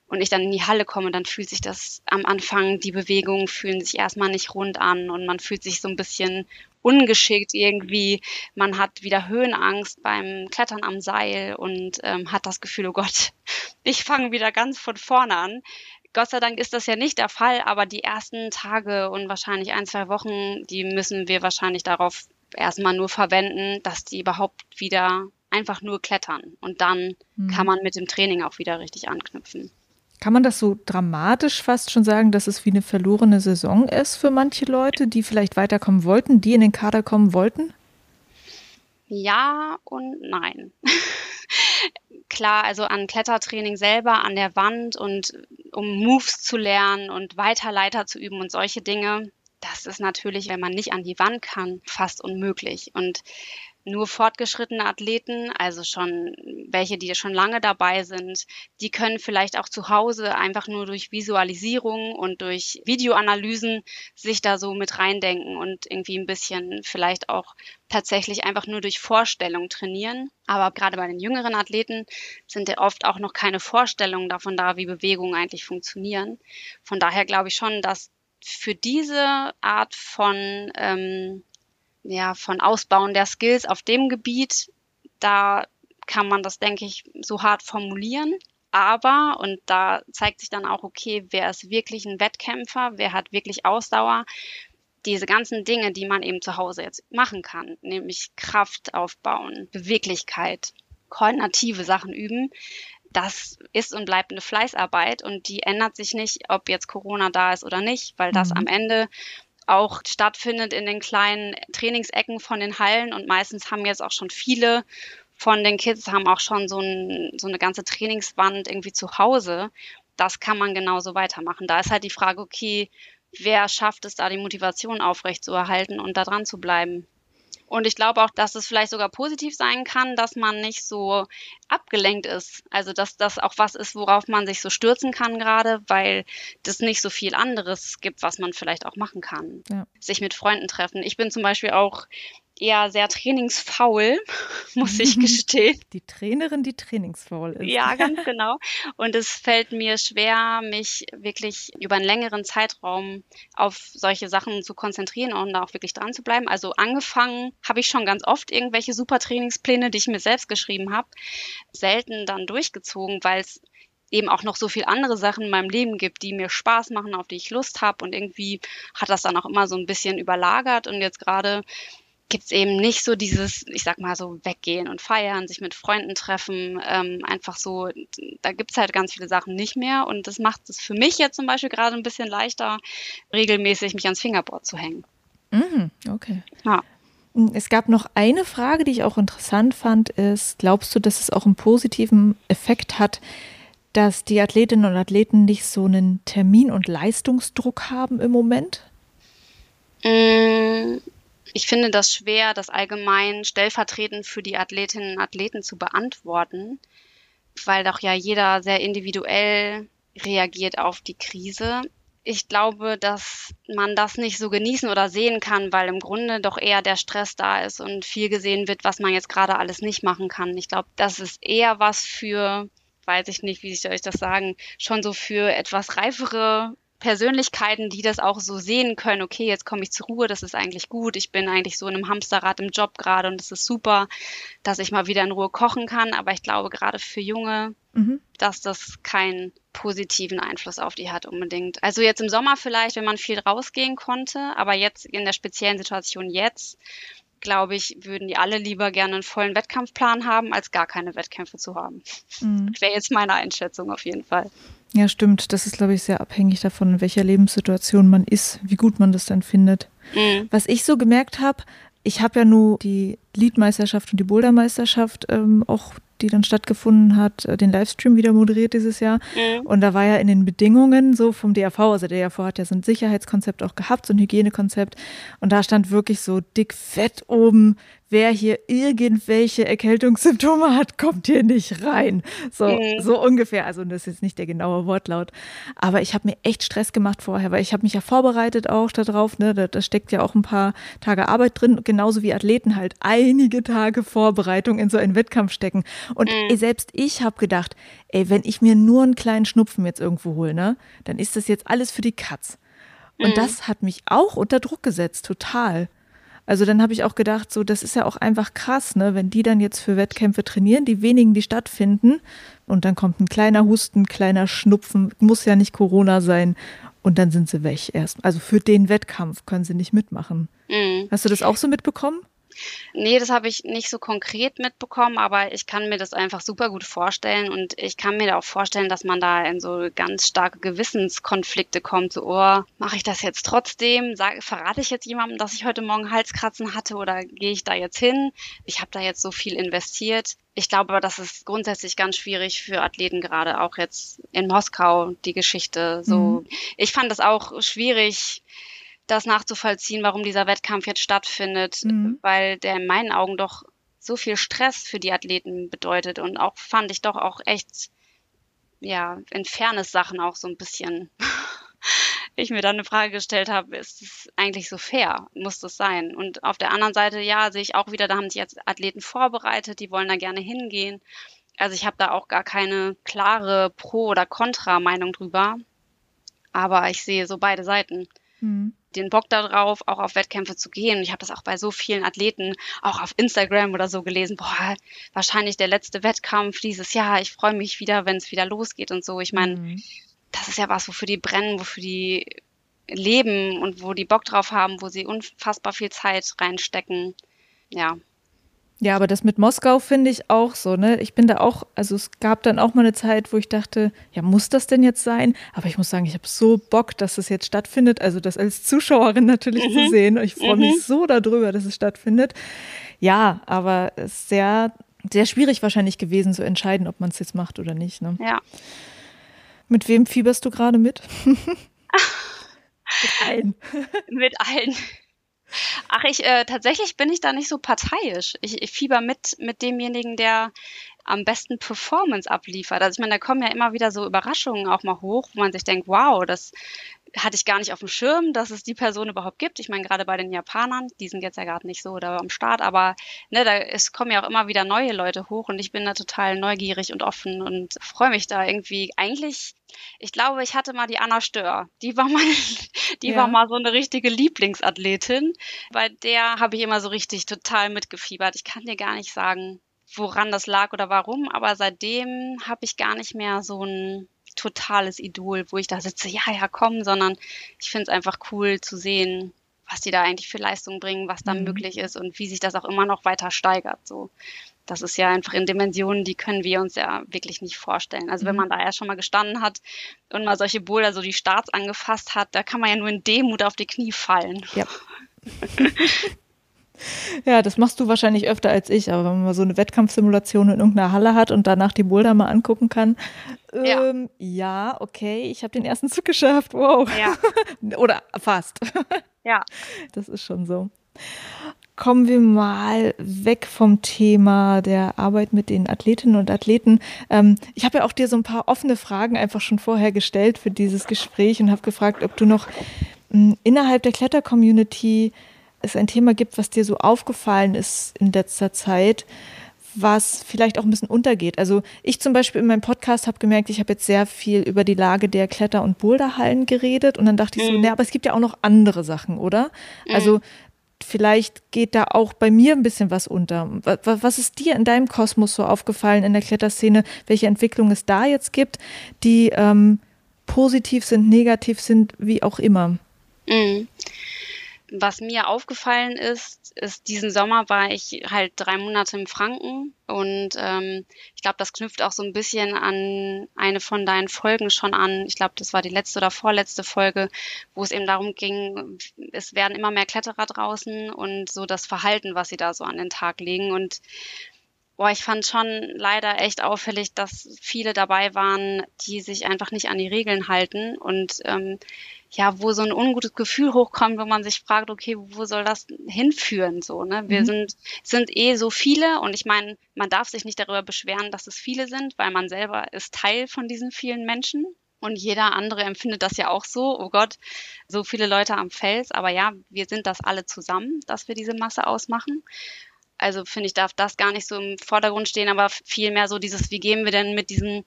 und ich dann in die Halle komme, dann fühlt sich das am Anfang, die Bewegungen fühlen sich erstmal nicht rund an und man fühlt sich so ein bisschen ungeschickt irgendwie. Man hat wieder Höhenangst beim Klettern am Seil und ähm, hat das Gefühl, oh Gott, ich fange wieder ganz von vorne an. Gott sei Dank ist das ja nicht der Fall, aber die ersten Tage und wahrscheinlich ein, zwei Wochen, die müssen wir wahrscheinlich darauf erstmal nur verwenden, dass die überhaupt wieder einfach nur klettern. Und dann mhm. kann man mit dem Training auch wieder richtig anknüpfen. Kann man das so dramatisch fast schon sagen, dass es wie eine verlorene Saison ist für manche Leute, die vielleicht weiterkommen wollten, die in den Kader kommen wollten? Ja und nein. Klar, also an Klettertraining selber, an der Wand und um Moves zu lernen und Weiterleiter zu üben und solche Dinge, das ist natürlich, wenn man nicht an die Wand kann, fast unmöglich. Und nur fortgeschrittene Athleten, also schon welche, die schon lange dabei sind, die können vielleicht auch zu Hause einfach nur durch Visualisierung und durch Videoanalysen sich da so mit reindenken und irgendwie ein bisschen vielleicht auch tatsächlich einfach nur durch Vorstellung trainieren. Aber gerade bei den jüngeren Athleten sind ja oft auch noch keine Vorstellungen davon da, wie Bewegungen eigentlich funktionieren. Von daher glaube ich schon, dass für diese Art von ähm, ja, von Ausbauen der Skills auf dem Gebiet, da kann man das, denke ich, so hart formulieren. Aber, und da zeigt sich dann auch, okay, wer ist wirklich ein Wettkämpfer, wer hat wirklich Ausdauer, diese ganzen Dinge, die man eben zu Hause jetzt machen kann, nämlich Kraft aufbauen, Beweglichkeit, koordinative Sachen üben, das ist und bleibt eine Fleißarbeit und die ändert sich nicht, ob jetzt Corona da ist oder nicht, weil das mhm. am Ende auch stattfindet in den kleinen Trainingsecken von den Hallen und meistens haben jetzt auch schon viele von den Kids haben auch schon so, ein, so eine ganze Trainingswand irgendwie zu Hause. Das kann man genauso weitermachen. Da ist halt die Frage, okay, wer schafft es da, die Motivation aufrechtzuerhalten und da dran zu bleiben? Und ich glaube auch, dass es vielleicht sogar positiv sein kann, dass man nicht so abgelenkt ist. Also dass das auch was ist, worauf man sich so stürzen kann gerade, weil das nicht so viel anderes gibt, was man vielleicht auch machen kann. Ja. Sich mit Freunden treffen. Ich bin zum Beispiel auch eher sehr trainingsfaul, muss ich gestehen. Die Trainerin, die trainingsfaul ist. Ja, ganz genau. Und es fällt mir schwer, mich wirklich über einen längeren Zeitraum auf solche Sachen zu konzentrieren und da auch wirklich dran zu bleiben. Also angefangen habe ich schon ganz oft irgendwelche super Trainingspläne, die ich mir selbst geschrieben habe, selten dann durchgezogen, weil es eben auch noch so viel andere Sachen in meinem Leben gibt, die mir Spaß machen, auf die ich Lust habe und irgendwie hat das dann auch immer so ein bisschen überlagert und jetzt gerade gibt es eben nicht so dieses, ich sag mal so, weggehen und feiern, sich mit Freunden treffen, ähm, einfach so, da gibt es halt ganz viele Sachen nicht mehr und das macht es für mich jetzt zum Beispiel gerade ein bisschen leichter, regelmäßig mich ans Fingerboard zu hängen. Mhm, okay. Ja. Hm, es gab noch eine Frage, die ich auch interessant fand, ist, glaubst du, dass es auch einen positiven Effekt hat, dass die Athletinnen und Athleten nicht so einen Termin- und Leistungsdruck haben im Moment? Mmh ich finde das schwer, das allgemein stellvertretend für die Athletinnen und Athleten zu beantworten, weil doch ja jeder sehr individuell reagiert auf die Krise. Ich glaube, dass man das nicht so genießen oder sehen kann, weil im Grunde doch eher der Stress da ist und viel gesehen wird, was man jetzt gerade alles nicht machen kann. Ich glaube, das ist eher was für, weiß ich nicht, wie ich das sagen, schon so für etwas reifere Persönlichkeiten, die das auch so sehen können, okay, jetzt komme ich zur Ruhe, das ist eigentlich gut, ich bin eigentlich so in einem Hamsterrad im Job gerade und es ist super, dass ich mal wieder in Ruhe kochen kann, aber ich glaube gerade für Junge, mhm. dass das keinen positiven Einfluss auf die hat unbedingt. Also jetzt im Sommer vielleicht, wenn man viel rausgehen konnte, aber jetzt in der speziellen Situation jetzt, glaube ich, würden die alle lieber gerne einen vollen Wettkampfplan haben, als gar keine Wettkämpfe zu haben. Mhm. Wäre jetzt meine Einschätzung auf jeden Fall. Ja, stimmt. Das ist, glaube ich, sehr abhängig davon, in welcher Lebenssituation man ist, wie gut man das dann findet. Mhm. Was ich so gemerkt habe, ich habe ja nur die Leadmeisterschaft und die Bouldermeisterschaft ähm, auch die dann stattgefunden hat, äh, den Livestream wieder moderiert dieses Jahr. Mhm. Und da war ja in den Bedingungen so vom DRV, also der DRV hat ja so ein Sicherheitskonzept auch gehabt, so ein Hygienekonzept. Und da stand wirklich so dick fett oben, wer hier irgendwelche Erkältungssymptome hat, kommt hier nicht rein. So, mhm. so ungefähr. Also das ist jetzt nicht der genaue Wortlaut. Aber ich habe mir echt Stress gemacht vorher, weil ich habe mich ja vorbereitet auch darauf. Ne? Da, da steckt ja auch ein paar Tage Arbeit drin, genauso wie Athleten halt einige Tage Vorbereitung in so einen Wettkampf stecken. Und mhm. selbst ich habe gedacht, ey, wenn ich mir nur einen kleinen Schnupfen jetzt irgendwo hole, ne, dann ist das jetzt alles für die Katz. Und mhm. das hat mich auch unter Druck gesetzt, total. Also dann habe ich auch gedacht, so das ist ja auch einfach krass, ne, wenn die dann jetzt für Wettkämpfe trainieren, die wenigen, die stattfinden, und dann kommt ein kleiner Husten, kleiner Schnupfen, muss ja nicht Corona sein, und dann sind sie weg erst. Also für den Wettkampf können sie nicht mitmachen. Mhm. Hast du das auch so mitbekommen? Nee, das habe ich nicht so konkret mitbekommen, aber ich kann mir das einfach super gut vorstellen und ich kann mir auch vorstellen, dass man da in so ganz starke Gewissenskonflikte kommt. So, oh, mache ich das jetzt trotzdem? Sag, verrate ich jetzt jemandem, dass ich heute Morgen Halskratzen hatte oder gehe ich da jetzt hin? Ich habe da jetzt so viel investiert. Ich glaube aber, das ist grundsätzlich ganz schwierig für Athleten, gerade auch jetzt in Moskau, die Geschichte. So, mhm. ich fand das auch schwierig das nachzuvollziehen, warum dieser Wettkampf jetzt stattfindet, mhm. weil der in meinen Augen doch so viel Stress für die Athleten bedeutet und auch fand ich doch auch echt, ja, in Fairness-Sachen auch so ein bisschen. ich mir dann eine Frage gestellt habe, ist es eigentlich so fair? Muss das sein? Und auf der anderen Seite, ja, sehe ich auch wieder, da haben sich jetzt Athleten vorbereitet, die wollen da gerne hingehen. Also ich habe da auch gar keine klare Pro- oder Kontra-Meinung drüber. Aber ich sehe so beide Seiten. Mhm den Bock darauf, auch auf Wettkämpfe zu gehen. Ich habe das auch bei so vielen Athleten, auch auf Instagram oder so gelesen. Boah, wahrscheinlich der letzte Wettkampf dieses Jahr. Ich freue mich wieder, wenn es wieder losgeht und so. Ich meine, mhm. das ist ja was, wofür die brennen, wofür die leben und wo die Bock drauf haben, wo sie unfassbar viel Zeit reinstecken. Ja, ja, aber das mit Moskau finde ich auch so, ne? Ich bin da auch, also es gab dann auch mal eine Zeit, wo ich dachte, ja, muss das denn jetzt sein? Aber ich muss sagen, ich habe so Bock, dass es jetzt stattfindet, also das als Zuschauerin natürlich mhm. zu sehen. Ich freue mich mhm. so darüber, dass es stattfindet. Ja, aber es ist sehr, sehr schwierig wahrscheinlich gewesen zu entscheiden, ob man es jetzt macht oder nicht, ne? Ja. Mit wem fieberst du gerade mit? mit allen. mit allen. Ach, ich äh, tatsächlich bin ich da nicht so parteiisch. Ich, ich fieber mit mit demjenigen, der am besten Performance abliefert. Also ich meine, da kommen ja immer wieder so Überraschungen auch mal hoch, wo man sich denkt, wow, das hatte ich gar nicht auf dem Schirm, dass es die Person überhaupt gibt. Ich meine, gerade bei den Japanern, die sind jetzt ja gerade nicht so da am Start, aber ne, da es kommen ja auch immer wieder neue Leute hoch und ich bin da total neugierig und offen und freue mich da irgendwie. Eigentlich, ich glaube, ich hatte mal die Anna Stör. Die war mal, die ja. war mal so eine richtige Lieblingsathletin. Bei der habe ich immer so richtig total mitgefiebert. Ich kann dir gar nicht sagen, woran das lag oder warum, aber seitdem habe ich gar nicht mehr so ein totales Idol, wo ich da sitze, ja, ja, komm, sondern ich finde es einfach cool zu sehen, was die da eigentlich für Leistung bringen, was da mhm. möglich ist und wie sich das auch immer noch weiter steigert. So, das ist ja einfach in Dimensionen, die können wir uns ja wirklich nicht vorstellen. Also mhm. wenn man da ja schon mal gestanden hat und mal solche Boulder, so die Starts angefasst hat, da kann man ja nur in Demut auf die Knie fallen. Ja. Ja, das machst du wahrscheinlich öfter als ich, aber wenn man mal so eine Wettkampfsimulation in irgendeiner Halle hat und danach die Boulder mal angucken kann, ähm, ja okay, ich habe den ersten Zug geschafft, wow. Ja. Oder fast. Ja. Das ist schon so. Kommen wir mal weg vom Thema der Arbeit mit den Athletinnen und Athleten. Ähm, ich habe ja auch dir so ein paar offene Fragen einfach schon vorher gestellt für dieses Gespräch und habe gefragt, ob du noch mh, hm, innerhalb der Kletter-Community es ein Thema gibt, was dir so aufgefallen ist in letzter Zeit, was vielleicht auch ein bisschen untergeht. Also ich zum Beispiel in meinem Podcast habe gemerkt, ich habe jetzt sehr viel über die Lage der Kletter- und Boulderhallen geredet und dann dachte ich so, mhm. ne, aber es gibt ja auch noch andere Sachen, oder? Mhm. Also vielleicht geht da auch bei mir ein bisschen was unter. Was ist dir in deinem Kosmos so aufgefallen in der Kletterszene, welche Entwicklung es da jetzt gibt, die ähm, positiv sind, negativ sind, wie auch immer? Mhm. Was mir aufgefallen ist, ist, diesen Sommer war ich halt drei Monate im Franken und ähm, ich glaube, das knüpft auch so ein bisschen an eine von deinen Folgen schon an. Ich glaube, das war die letzte oder vorletzte Folge, wo es eben darum ging, es werden immer mehr Kletterer draußen und so das Verhalten, was sie da so an den Tag legen und Boah, ich fand schon leider echt auffällig, dass viele dabei waren, die sich einfach nicht an die Regeln halten und ähm, ja, wo so ein ungutes Gefühl hochkommt, wo man sich fragt, okay, wo soll das hinführen? So, ne? Wir mhm. sind, sind eh so viele und ich meine, man darf sich nicht darüber beschweren, dass es viele sind, weil man selber ist Teil von diesen vielen Menschen. Und jeder andere empfindet das ja auch so, oh Gott, so viele Leute am Fels. Aber ja, wir sind das alle zusammen, dass wir diese Masse ausmachen. Also finde ich, darf das gar nicht so im Vordergrund stehen, aber vielmehr so dieses, wie gehen wir denn mit diesen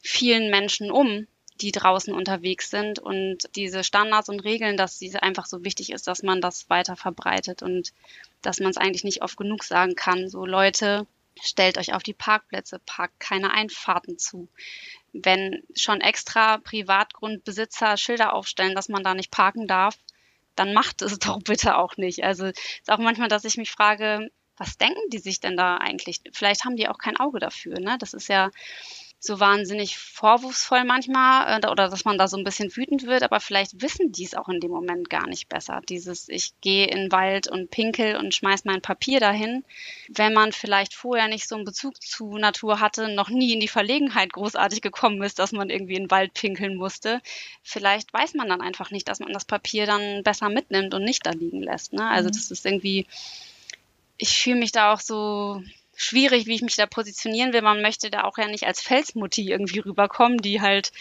vielen Menschen um? Die draußen unterwegs sind und diese Standards und Regeln, dass diese einfach so wichtig ist, dass man das weiter verbreitet und dass man es eigentlich nicht oft genug sagen kann. So Leute, stellt euch auf die Parkplätze, parkt keine Einfahrten zu. Wenn schon extra Privatgrundbesitzer Schilder aufstellen, dass man da nicht parken darf, dann macht es doch bitte auch nicht. Also ist auch manchmal, dass ich mich frage, was denken die sich denn da eigentlich? Vielleicht haben die auch kein Auge dafür. Ne? Das ist ja so wahnsinnig vorwurfsvoll manchmal äh, oder dass man da so ein bisschen wütend wird, aber vielleicht wissen die es auch in dem Moment gar nicht besser. Dieses, ich gehe in den Wald und pinkel und schmeiß mein Papier dahin. Wenn man vielleicht vorher nicht so einen Bezug zu Natur hatte, noch nie in die Verlegenheit großartig gekommen ist, dass man irgendwie in den Wald pinkeln musste, vielleicht weiß man dann einfach nicht, dass man das Papier dann besser mitnimmt und nicht da liegen lässt. Ne? Also mhm. das ist irgendwie, ich fühle mich da auch so schwierig, wie ich mich da positionieren will. Man möchte da auch ja nicht als Felsmutti irgendwie rüberkommen, die halt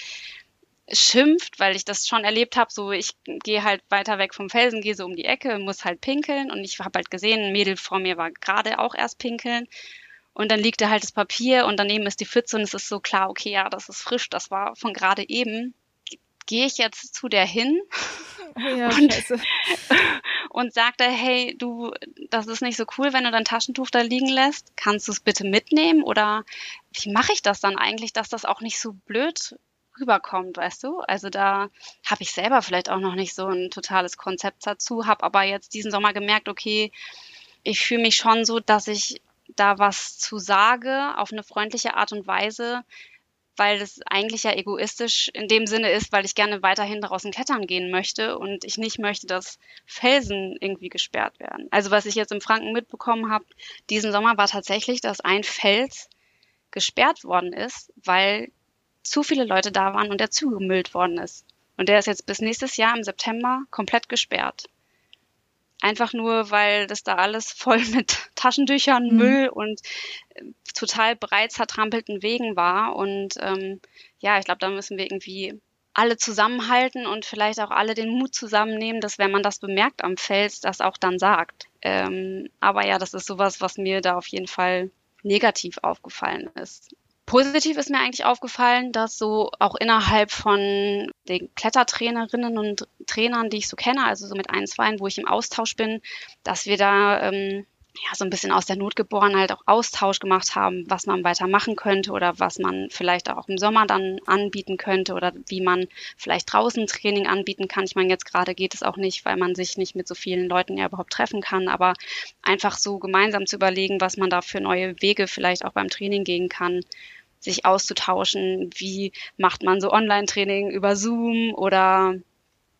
schimpft, weil ich das schon erlebt habe, so ich gehe halt weiter weg vom Felsen, gehe so um die Ecke, muss halt pinkeln und ich habe halt gesehen, ein Mädel vor mir war gerade auch erst pinkeln und dann liegt da halt das Papier und daneben ist die Pfütze und es ist so klar, okay, ja, das ist frisch, das war von gerade eben. Gehe ich jetzt zu der hin ja, und, und sagte, hey, du, das ist nicht so cool, wenn du dein Taschentuch da liegen lässt. Kannst du es bitte mitnehmen? Oder wie mache ich das dann eigentlich, dass das auch nicht so blöd rüberkommt, weißt du? Also da habe ich selber vielleicht auch noch nicht so ein totales Konzept dazu, habe aber jetzt diesen Sommer gemerkt, okay, ich fühle mich schon so, dass ich da was zu sage auf eine freundliche Art und Weise, weil es eigentlich ja egoistisch in dem Sinne ist, weil ich gerne weiterhin draußen klettern gehen möchte und ich nicht möchte, dass Felsen irgendwie gesperrt werden. Also was ich jetzt im Franken mitbekommen habe, diesen Sommer war tatsächlich, dass ein Fels gesperrt worden ist, weil zu viele Leute da waren und der zugemüllt worden ist. Und der ist jetzt bis nächstes Jahr im September komplett gesperrt. Einfach nur, weil das da alles voll mit Taschentüchern, mhm. Müll und äh, total breit zertrampelten Wegen war. Und ähm, ja, ich glaube, da müssen wir irgendwie alle zusammenhalten und vielleicht auch alle den Mut zusammennehmen, dass wenn man das bemerkt am Fels, das auch dann sagt. Ähm, aber ja, das ist sowas, was mir da auf jeden Fall negativ aufgefallen ist. Positiv ist mir eigentlich aufgefallen, dass so auch innerhalb von den Klettertrainerinnen und Trainern, die ich so kenne, also so mit ein, zwei, wo ich im Austausch bin, dass wir da ähm, ja, so ein bisschen aus der Not geboren halt auch Austausch gemacht haben, was man weiter machen könnte oder was man vielleicht auch im Sommer dann anbieten könnte oder wie man vielleicht draußen Training anbieten kann. Ich meine, jetzt gerade geht es auch nicht, weil man sich nicht mit so vielen Leuten ja überhaupt treffen kann, aber einfach so gemeinsam zu überlegen, was man da für neue Wege vielleicht auch beim Training gehen kann, sich auszutauschen, wie macht man so Online-Training über Zoom oder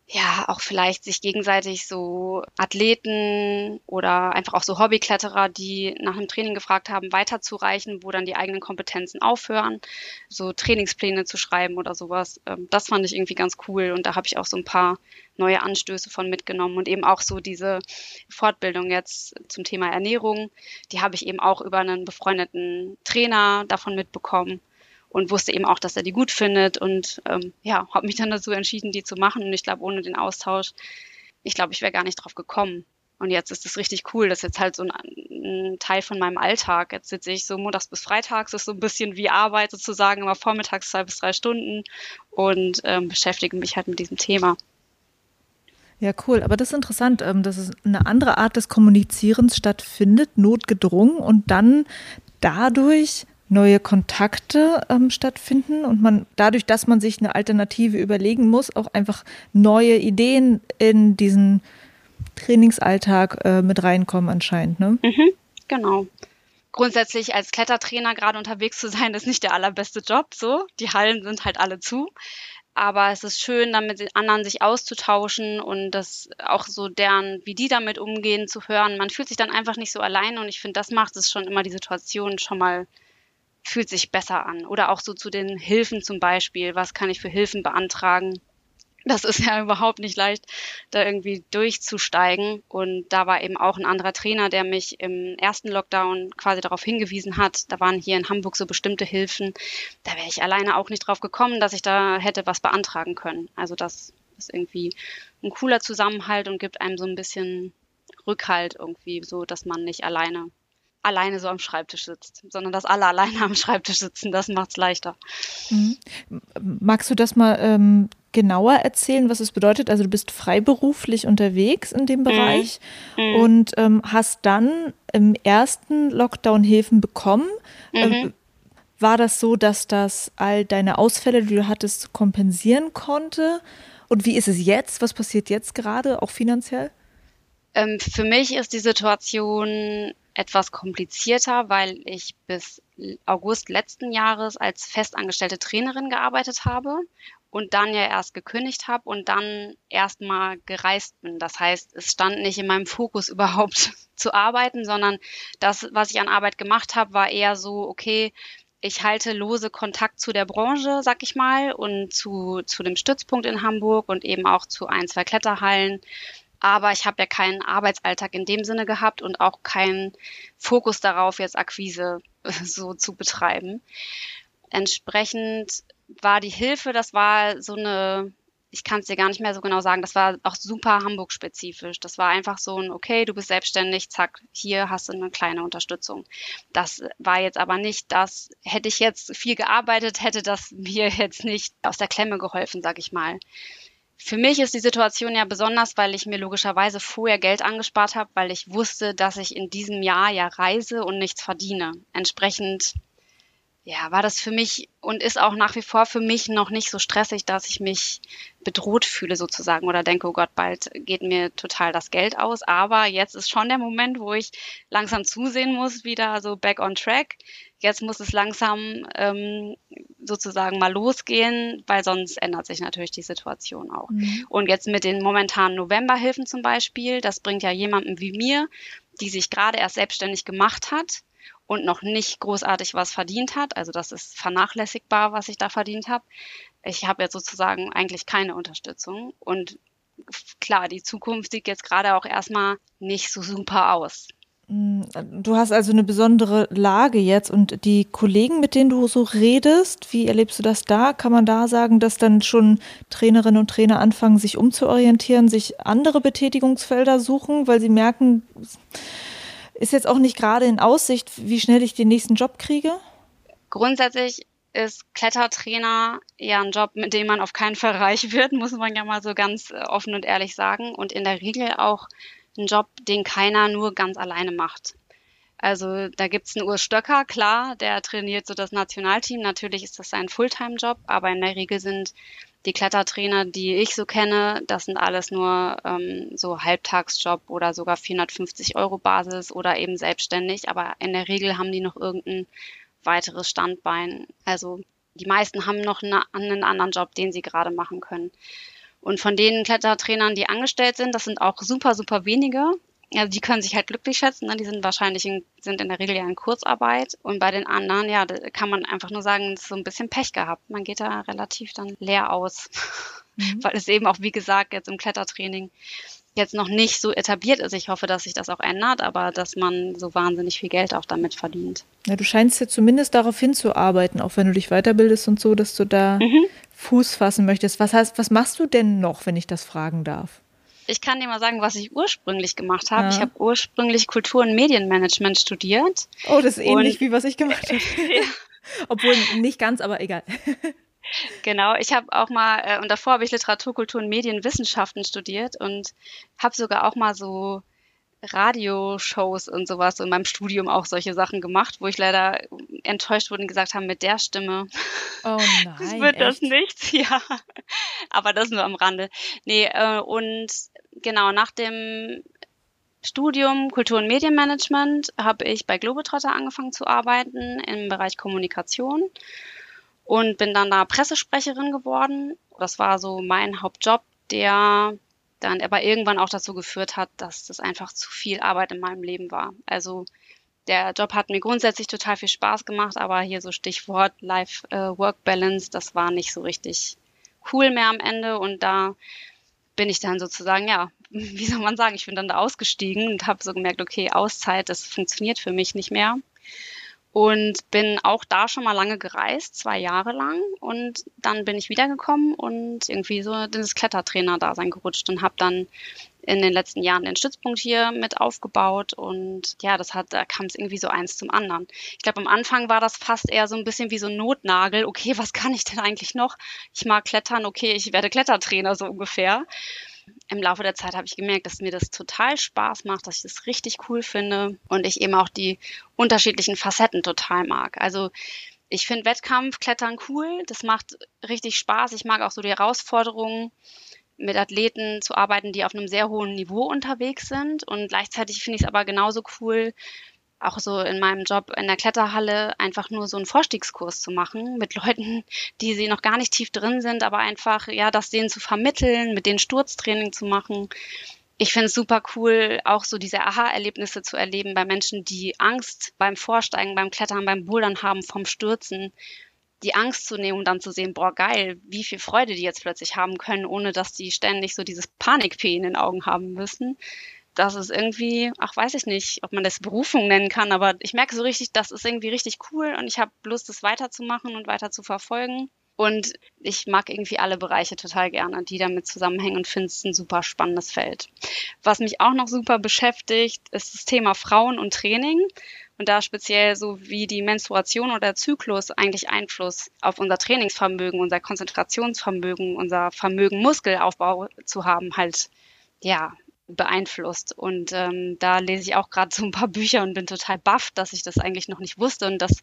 ja, auch vielleicht sich gegenseitig so Athleten oder einfach auch so Hobbykletterer, die nach einem Training gefragt haben, weiterzureichen, wo dann die eigenen Kompetenzen aufhören, so Trainingspläne zu schreiben oder sowas. Ähm, das fand ich irgendwie ganz cool und da habe ich auch so ein paar neue Anstöße von mitgenommen und eben auch so diese Fortbildung jetzt zum Thema Ernährung, die habe ich eben auch über einen befreundeten Trainer davon mitbekommen und wusste eben auch, dass er die gut findet und ähm, ja, habe mich dann dazu entschieden, die zu machen. Und ich glaube, ohne den Austausch, ich glaube, ich wäre gar nicht drauf gekommen. Und jetzt ist es richtig cool. Das ist jetzt halt so ein, ein, Teil von meinem Alltag. Jetzt sitze ich so montags bis freitags, das ist so ein bisschen wie Arbeit sozusagen, immer vormittags zwei bis drei Stunden und ähm, beschäftige mich halt mit diesem Thema. Ja, cool. Aber das ist interessant, ähm, dass es eine andere Art des Kommunizierens stattfindet, notgedrungen und dann dadurch neue Kontakte ähm, stattfinden und man dadurch, dass man sich eine Alternative überlegen muss, auch einfach neue Ideen in diesen Trainingsalltag äh, mit reinkommen anscheinend. Ne? Mhm, genau. Grundsätzlich als Klettertrainer gerade unterwegs zu sein, ist nicht der allerbeste Job. So, die Hallen sind halt alle zu. Aber es ist schön, dann mit den anderen sich auszutauschen und das auch so deren, wie die damit umgehen, zu hören. Man fühlt sich dann einfach nicht so allein und ich finde, das macht es schon immer die Situation schon mal fühlt sich besser an. Oder auch so zu den Hilfen zum Beispiel. Was kann ich für Hilfen beantragen? Das ist ja überhaupt nicht leicht, da irgendwie durchzusteigen. Und da war eben auch ein anderer Trainer, der mich im ersten Lockdown quasi darauf hingewiesen hat. Da waren hier in Hamburg so bestimmte Hilfen. Da wäre ich alleine auch nicht drauf gekommen, dass ich da hätte was beantragen können. Also das ist irgendwie ein cooler Zusammenhalt und gibt einem so ein bisschen Rückhalt irgendwie, so dass man nicht alleine alleine so am Schreibtisch sitzt, sondern dass alle alleine am Schreibtisch sitzen. Das macht es leichter. Mhm. Magst du das mal ähm, genauer erzählen, was es bedeutet? Also du bist freiberuflich unterwegs in dem mhm. Bereich mhm. und ähm, hast dann im ersten Lockdown Hilfen bekommen. Ähm, mhm. war das so, dass das all deine Ausfälle, die du hattest, kompensieren konnte? Und wie ist es jetzt? Was passiert jetzt gerade, auch finanziell? Ähm, für mich ist die Situation etwas komplizierter, weil ich bis August letzten Jahres als festangestellte Trainerin gearbeitet habe und dann ja erst gekündigt habe und dann erstmal gereist bin. Das heißt, es stand nicht in meinem Fokus überhaupt zu arbeiten, sondern das, was ich an Arbeit gemacht habe, war eher so, okay, ich halte lose Kontakt zu der Branche, sag ich mal, und zu, zu dem Stützpunkt in Hamburg und eben auch zu ein, zwei Kletterhallen. Aber ich habe ja keinen Arbeitsalltag in dem Sinne gehabt und auch keinen Fokus darauf, jetzt Akquise so zu betreiben. Entsprechend war die Hilfe, das war so eine, ich kann es dir gar nicht mehr so genau sagen, das war auch super Hamburg-spezifisch. Das war einfach so ein, okay, du bist selbstständig, zack, hier hast du eine kleine Unterstützung. Das war jetzt aber nicht das, hätte ich jetzt viel gearbeitet, hätte das mir jetzt nicht aus der Klemme geholfen, sag ich mal. Für mich ist die Situation ja besonders, weil ich mir logischerweise vorher Geld angespart habe, weil ich wusste, dass ich in diesem Jahr ja reise und nichts verdiene. Entsprechend ja, war das für mich und ist auch nach wie vor für mich noch nicht so stressig, dass ich mich bedroht fühle sozusagen oder denke, oh Gott, bald geht mir total das Geld aus. Aber jetzt ist schon der Moment, wo ich langsam zusehen muss, wieder so back on track. Jetzt muss es langsam ähm, sozusagen mal losgehen, weil sonst ändert sich natürlich die Situation auch. Mhm. Und jetzt mit den momentanen Novemberhilfen zum Beispiel, das bringt ja jemandem wie mir, die sich gerade erst selbstständig gemacht hat, und noch nicht großartig was verdient hat. Also das ist vernachlässigbar, was ich da verdient habe. Ich habe jetzt sozusagen eigentlich keine Unterstützung. Und klar, die Zukunft sieht jetzt gerade auch erstmal nicht so super aus. Du hast also eine besondere Lage jetzt und die Kollegen, mit denen du so redest, wie erlebst du das da? Kann man da sagen, dass dann schon Trainerinnen und Trainer anfangen, sich umzuorientieren, sich andere Betätigungsfelder suchen, weil sie merken, ist jetzt auch nicht gerade in Aussicht, wie schnell ich den nächsten Job kriege? Grundsätzlich ist Klettertrainer ja ein Job, mit dem man auf keinen Fall reich wird, muss man ja mal so ganz äh, offen und ehrlich sagen. Und in der Regel auch ein Job, den keiner nur ganz alleine macht. Also da gibt's einen Urs Stöcker, klar, der trainiert so das Nationalteam. Natürlich ist das sein Fulltime-Job, aber in der Regel sind die Klettertrainer, die ich so kenne, das sind alles nur ähm, so Halbtagsjob oder sogar 450 Euro Basis oder eben selbstständig. Aber in der Regel haben die noch irgendein weiteres Standbein. Also die meisten haben noch eine, einen anderen Job, den sie gerade machen können. Und von den Klettertrainern, die angestellt sind, das sind auch super, super wenige ja, die können sich halt glücklich schätzen. Ne? Die sind wahrscheinlich in, sind in der Regel ja in Kurzarbeit. Und bei den anderen, ja, da kann man einfach nur sagen, es ist so ein bisschen Pech gehabt. Man geht da relativ dann leer aus. Mhm. Weil es eben auch, wie gesagt, jetzt im Klettertraining jetzt noch nicht so etabliert ist. Ich hoffe, dass sich das auch ändert, aber dass man so wahnsinnig viel Geld auch damit verdient. Ja, du scheinst ja zumindest darauf hinzuarbeiten, auch wenn du dich weiterbildest und so, dass du da mhm. Fuß fassen möchtest. Was heißt, was machst du denn noch, wenn ich das fragen darf? Ich kann dir mal sagen, was ich ursprünglich gemacht habe. Ja. Ich habe ursprünglich Kultur- und Medienmanagement studiert. Oh, das ist ähnlich wie was ich gemacht habe. Obwohl nicht ganz, aber egal. Genau, ich habe auch mal, äh, und davor habe ich Literatur, Kultur und Medienwissenschaften studiert und habe sogar auch mal so Radioshows und sowas in meinem Studium auch solche Sachen gemacht, wo ich leider enttäuscht wurde und gesagt habe, mit der Stimme oh nein, das wird echt? das nichts, ja. Aber das nur am Rande. Nee, äh, und genau, nach dem Studium Kultur- und Medienmanagement habe ich bei Globetrotter angefangen zu arbeiten im Bereich Kommunikation und bin dann da Pressesprecherin geworden. Das war so mein Hauptjob, der dann aber irgendwann auch dazu geführt hat, dass das einfach zu viel Arbeit in meinem Leben war. Also der Job hat mir grundsätzlich total viel Spaß gemacht, aber hier so Stichwort Life-Work-Balance, äh, das war nicht so richtig cool mehr am Ende und da bin ich dann sozusagen, ja, wie soll man sagen, ich bin dann da ausgestiegen und habe so gemerkt, okay, Auszeit, das funktioniert für mich nicht mehr und bin auch da schon mal lange gereist, zwei Jahre lang. Und dann bin ich wiedergekommen und irgendwie so in das Klettertrainer-Dasein gerutscht und habe dann in den letzten Jahren den Stützpunkt hier mit aufgebaut und ja, das hat, da kam es irgendwie so eins zum anderen. Ich glaube, am Anfang war das fast eher so ein bisschen wie so ein Notnagel. Okay, was kann ich denn eigentlich noch? Ich mag klettern, okay, ich werde Klettertrainer so ungefähr. Im Laufe der Zeit habe ich gemerkt, dass mir das total Spaß macht, dass ich das richtig cool finde und ich eben auch die unterschiedlichen Facetten total mag. Also ich finde Wettkampfklettern cool, das macht richtig Spaß. Ich mag auch so die Herausforderungen mit Athleten zu arbeiten, die auf einem sehr hohen Niveau unterwegs sind. Und gleichzeitig finde ich es aber genauso cool, auch so in meinem Job in der Kletterhalle einfach nur so einen Vorstiegskurs zu machen mit Leuten, die sie noch gar nicht tief drin sind, aber einfach, ja, das denen zu vermitteln, mit denen Sturztraining zu machen. Ich finde es super cool, auch so diese Aha-Erlebnisse zu erleben bei Menschen, die Angst beim Vorsteigen, beim Klettern, beim Bouldern haben vom Stürzen die Angst zu nehmen und dann zu sehen, boah, geil, wie viel Freude die jetzt plötzlich haben können, ohne dass die ständig so dieses Panikpee in den Augen haben müssen. Das ist irgendwie, ach, weiß ich nicht, ob man das Berufung nennen kann, aber ich merke so richtig, das ist irgendwie richtig cool und ich habe Lust, das weiterzumachen und weiter zu verfolgen. Und ich mag irgendwie alle Bereiche total gerne, die damit zusammenhängen und finde es ein super spannendes Feld. Was mich auch noch super beschäftigt, ist das Thema Frauen und Training und da speziell so wie die Menstruation oder Zyklus eigentlich Einfluss auf unser Trainingsvermögen, unser Konzentrationsvermögen, unser Vermögen Muskelaufbau zu haben, halt ja beeinflusst. Und ähm, da lese ich auch gerade so ein paar Bücher und bin total baff, dass ich das eigentlich noch nicht wusste und dass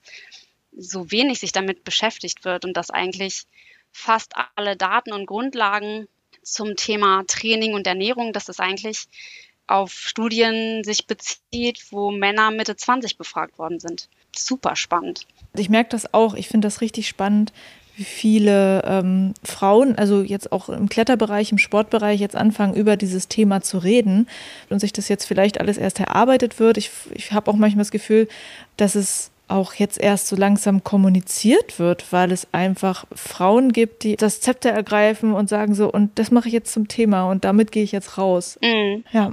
so wenig sich damit beschäftigt wird und dass eigentlich fast alle Daten und Grundlagen zum Thema Training und Ernährung, dass das eigentlich auf Studien sich bezieht, wo Männer Mitte 20 befragt worden sind. Super spannend. Ich merke das auch. Ich finde das richtig spannend, wie viele ähm, Frauen, also jetzt auch im Kletterbereich, im Sportbereich, jetzt anfangen, über dieses Thema zu reden und sich das jetzt vielleicht alles erst erarbeitet wird. Ich, ich habe auch manchmal das Gefühl, dass es auch jetzt erst so langsam kommuniziert wird, weil es einfach Frauen gibt, die das Zepter ergreifen und sagen so, und das mache ich jetzt zum Thema und damit gehe ich jetzt raus. Mhm. Ja.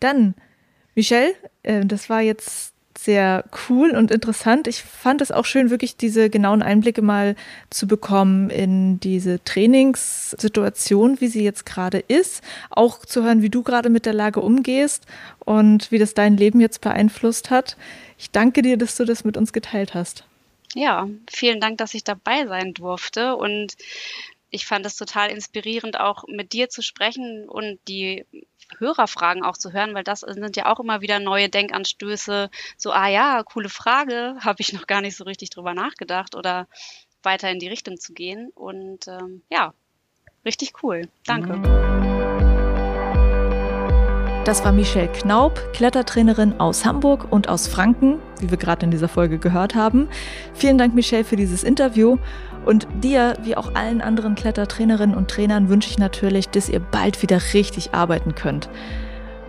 Dann, Michelle, äh, das war jetzt sehr cool und interessant. Ich fand es auch schön, wirklich diese genauen Einblicke mal zu bekommen in diese Trainingssituation, wie sie jetzt gerade ist. Auch zu hören, wie du gerade mit der Lage umgehst und wie das dein Leben jetzt beeinflusst hat. Ich danke dir, dass du das mit uns geteilt hast. Ja, vielen Dank, dass ich dabei sein durfte. Und ich fand es total inspirierend, auch mit dir zu sprechen und die Hörerfragen auch zu hören, weil das sind ja auch immer wieder neue Denkanstöße. So, ah ja, coole Frage, habe ich noch gar nicht so richtig drüber nachgedacht oder weiter in die Richtung zu gehen. Und ähm, ja, richtig cool. Danke. Das war Michelle Knaub, Klettertrainerin aus Hamburg und aus Franken, wie wir gerade in dieser Folge gehört haben. Vielen Dank, Michelle, für dieses Interview. Und dir, wie auch allen anderen Klettertrainerinnen und Trainern, wünsche ich natürlich, dass ihr bald wieder richtig arbeiten könnt.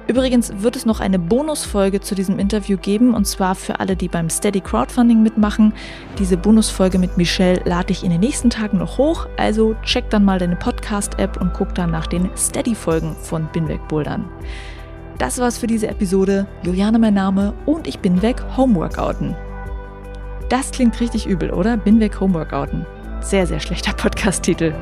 Übrigens wird es noch eine Bonusfolge zu diesem Interview geben, und zwar für alle, die beim Steady Crowdfunding mitmachen. Diese Bonusfolge mit Michelle lade ich in den nächsten Tagen noch hoch, also check dann mal deine Podcast-App und guck dann nach den Steady-Folgen von Binweg Bouldern. Das war's für diese Episode. Juliane mein Name und ich bin weg Homeworkouten. Das klingt richtig übel, oder? Bin weg Homeworkouten. Sehr, sehr schlechter Podcast-Titel.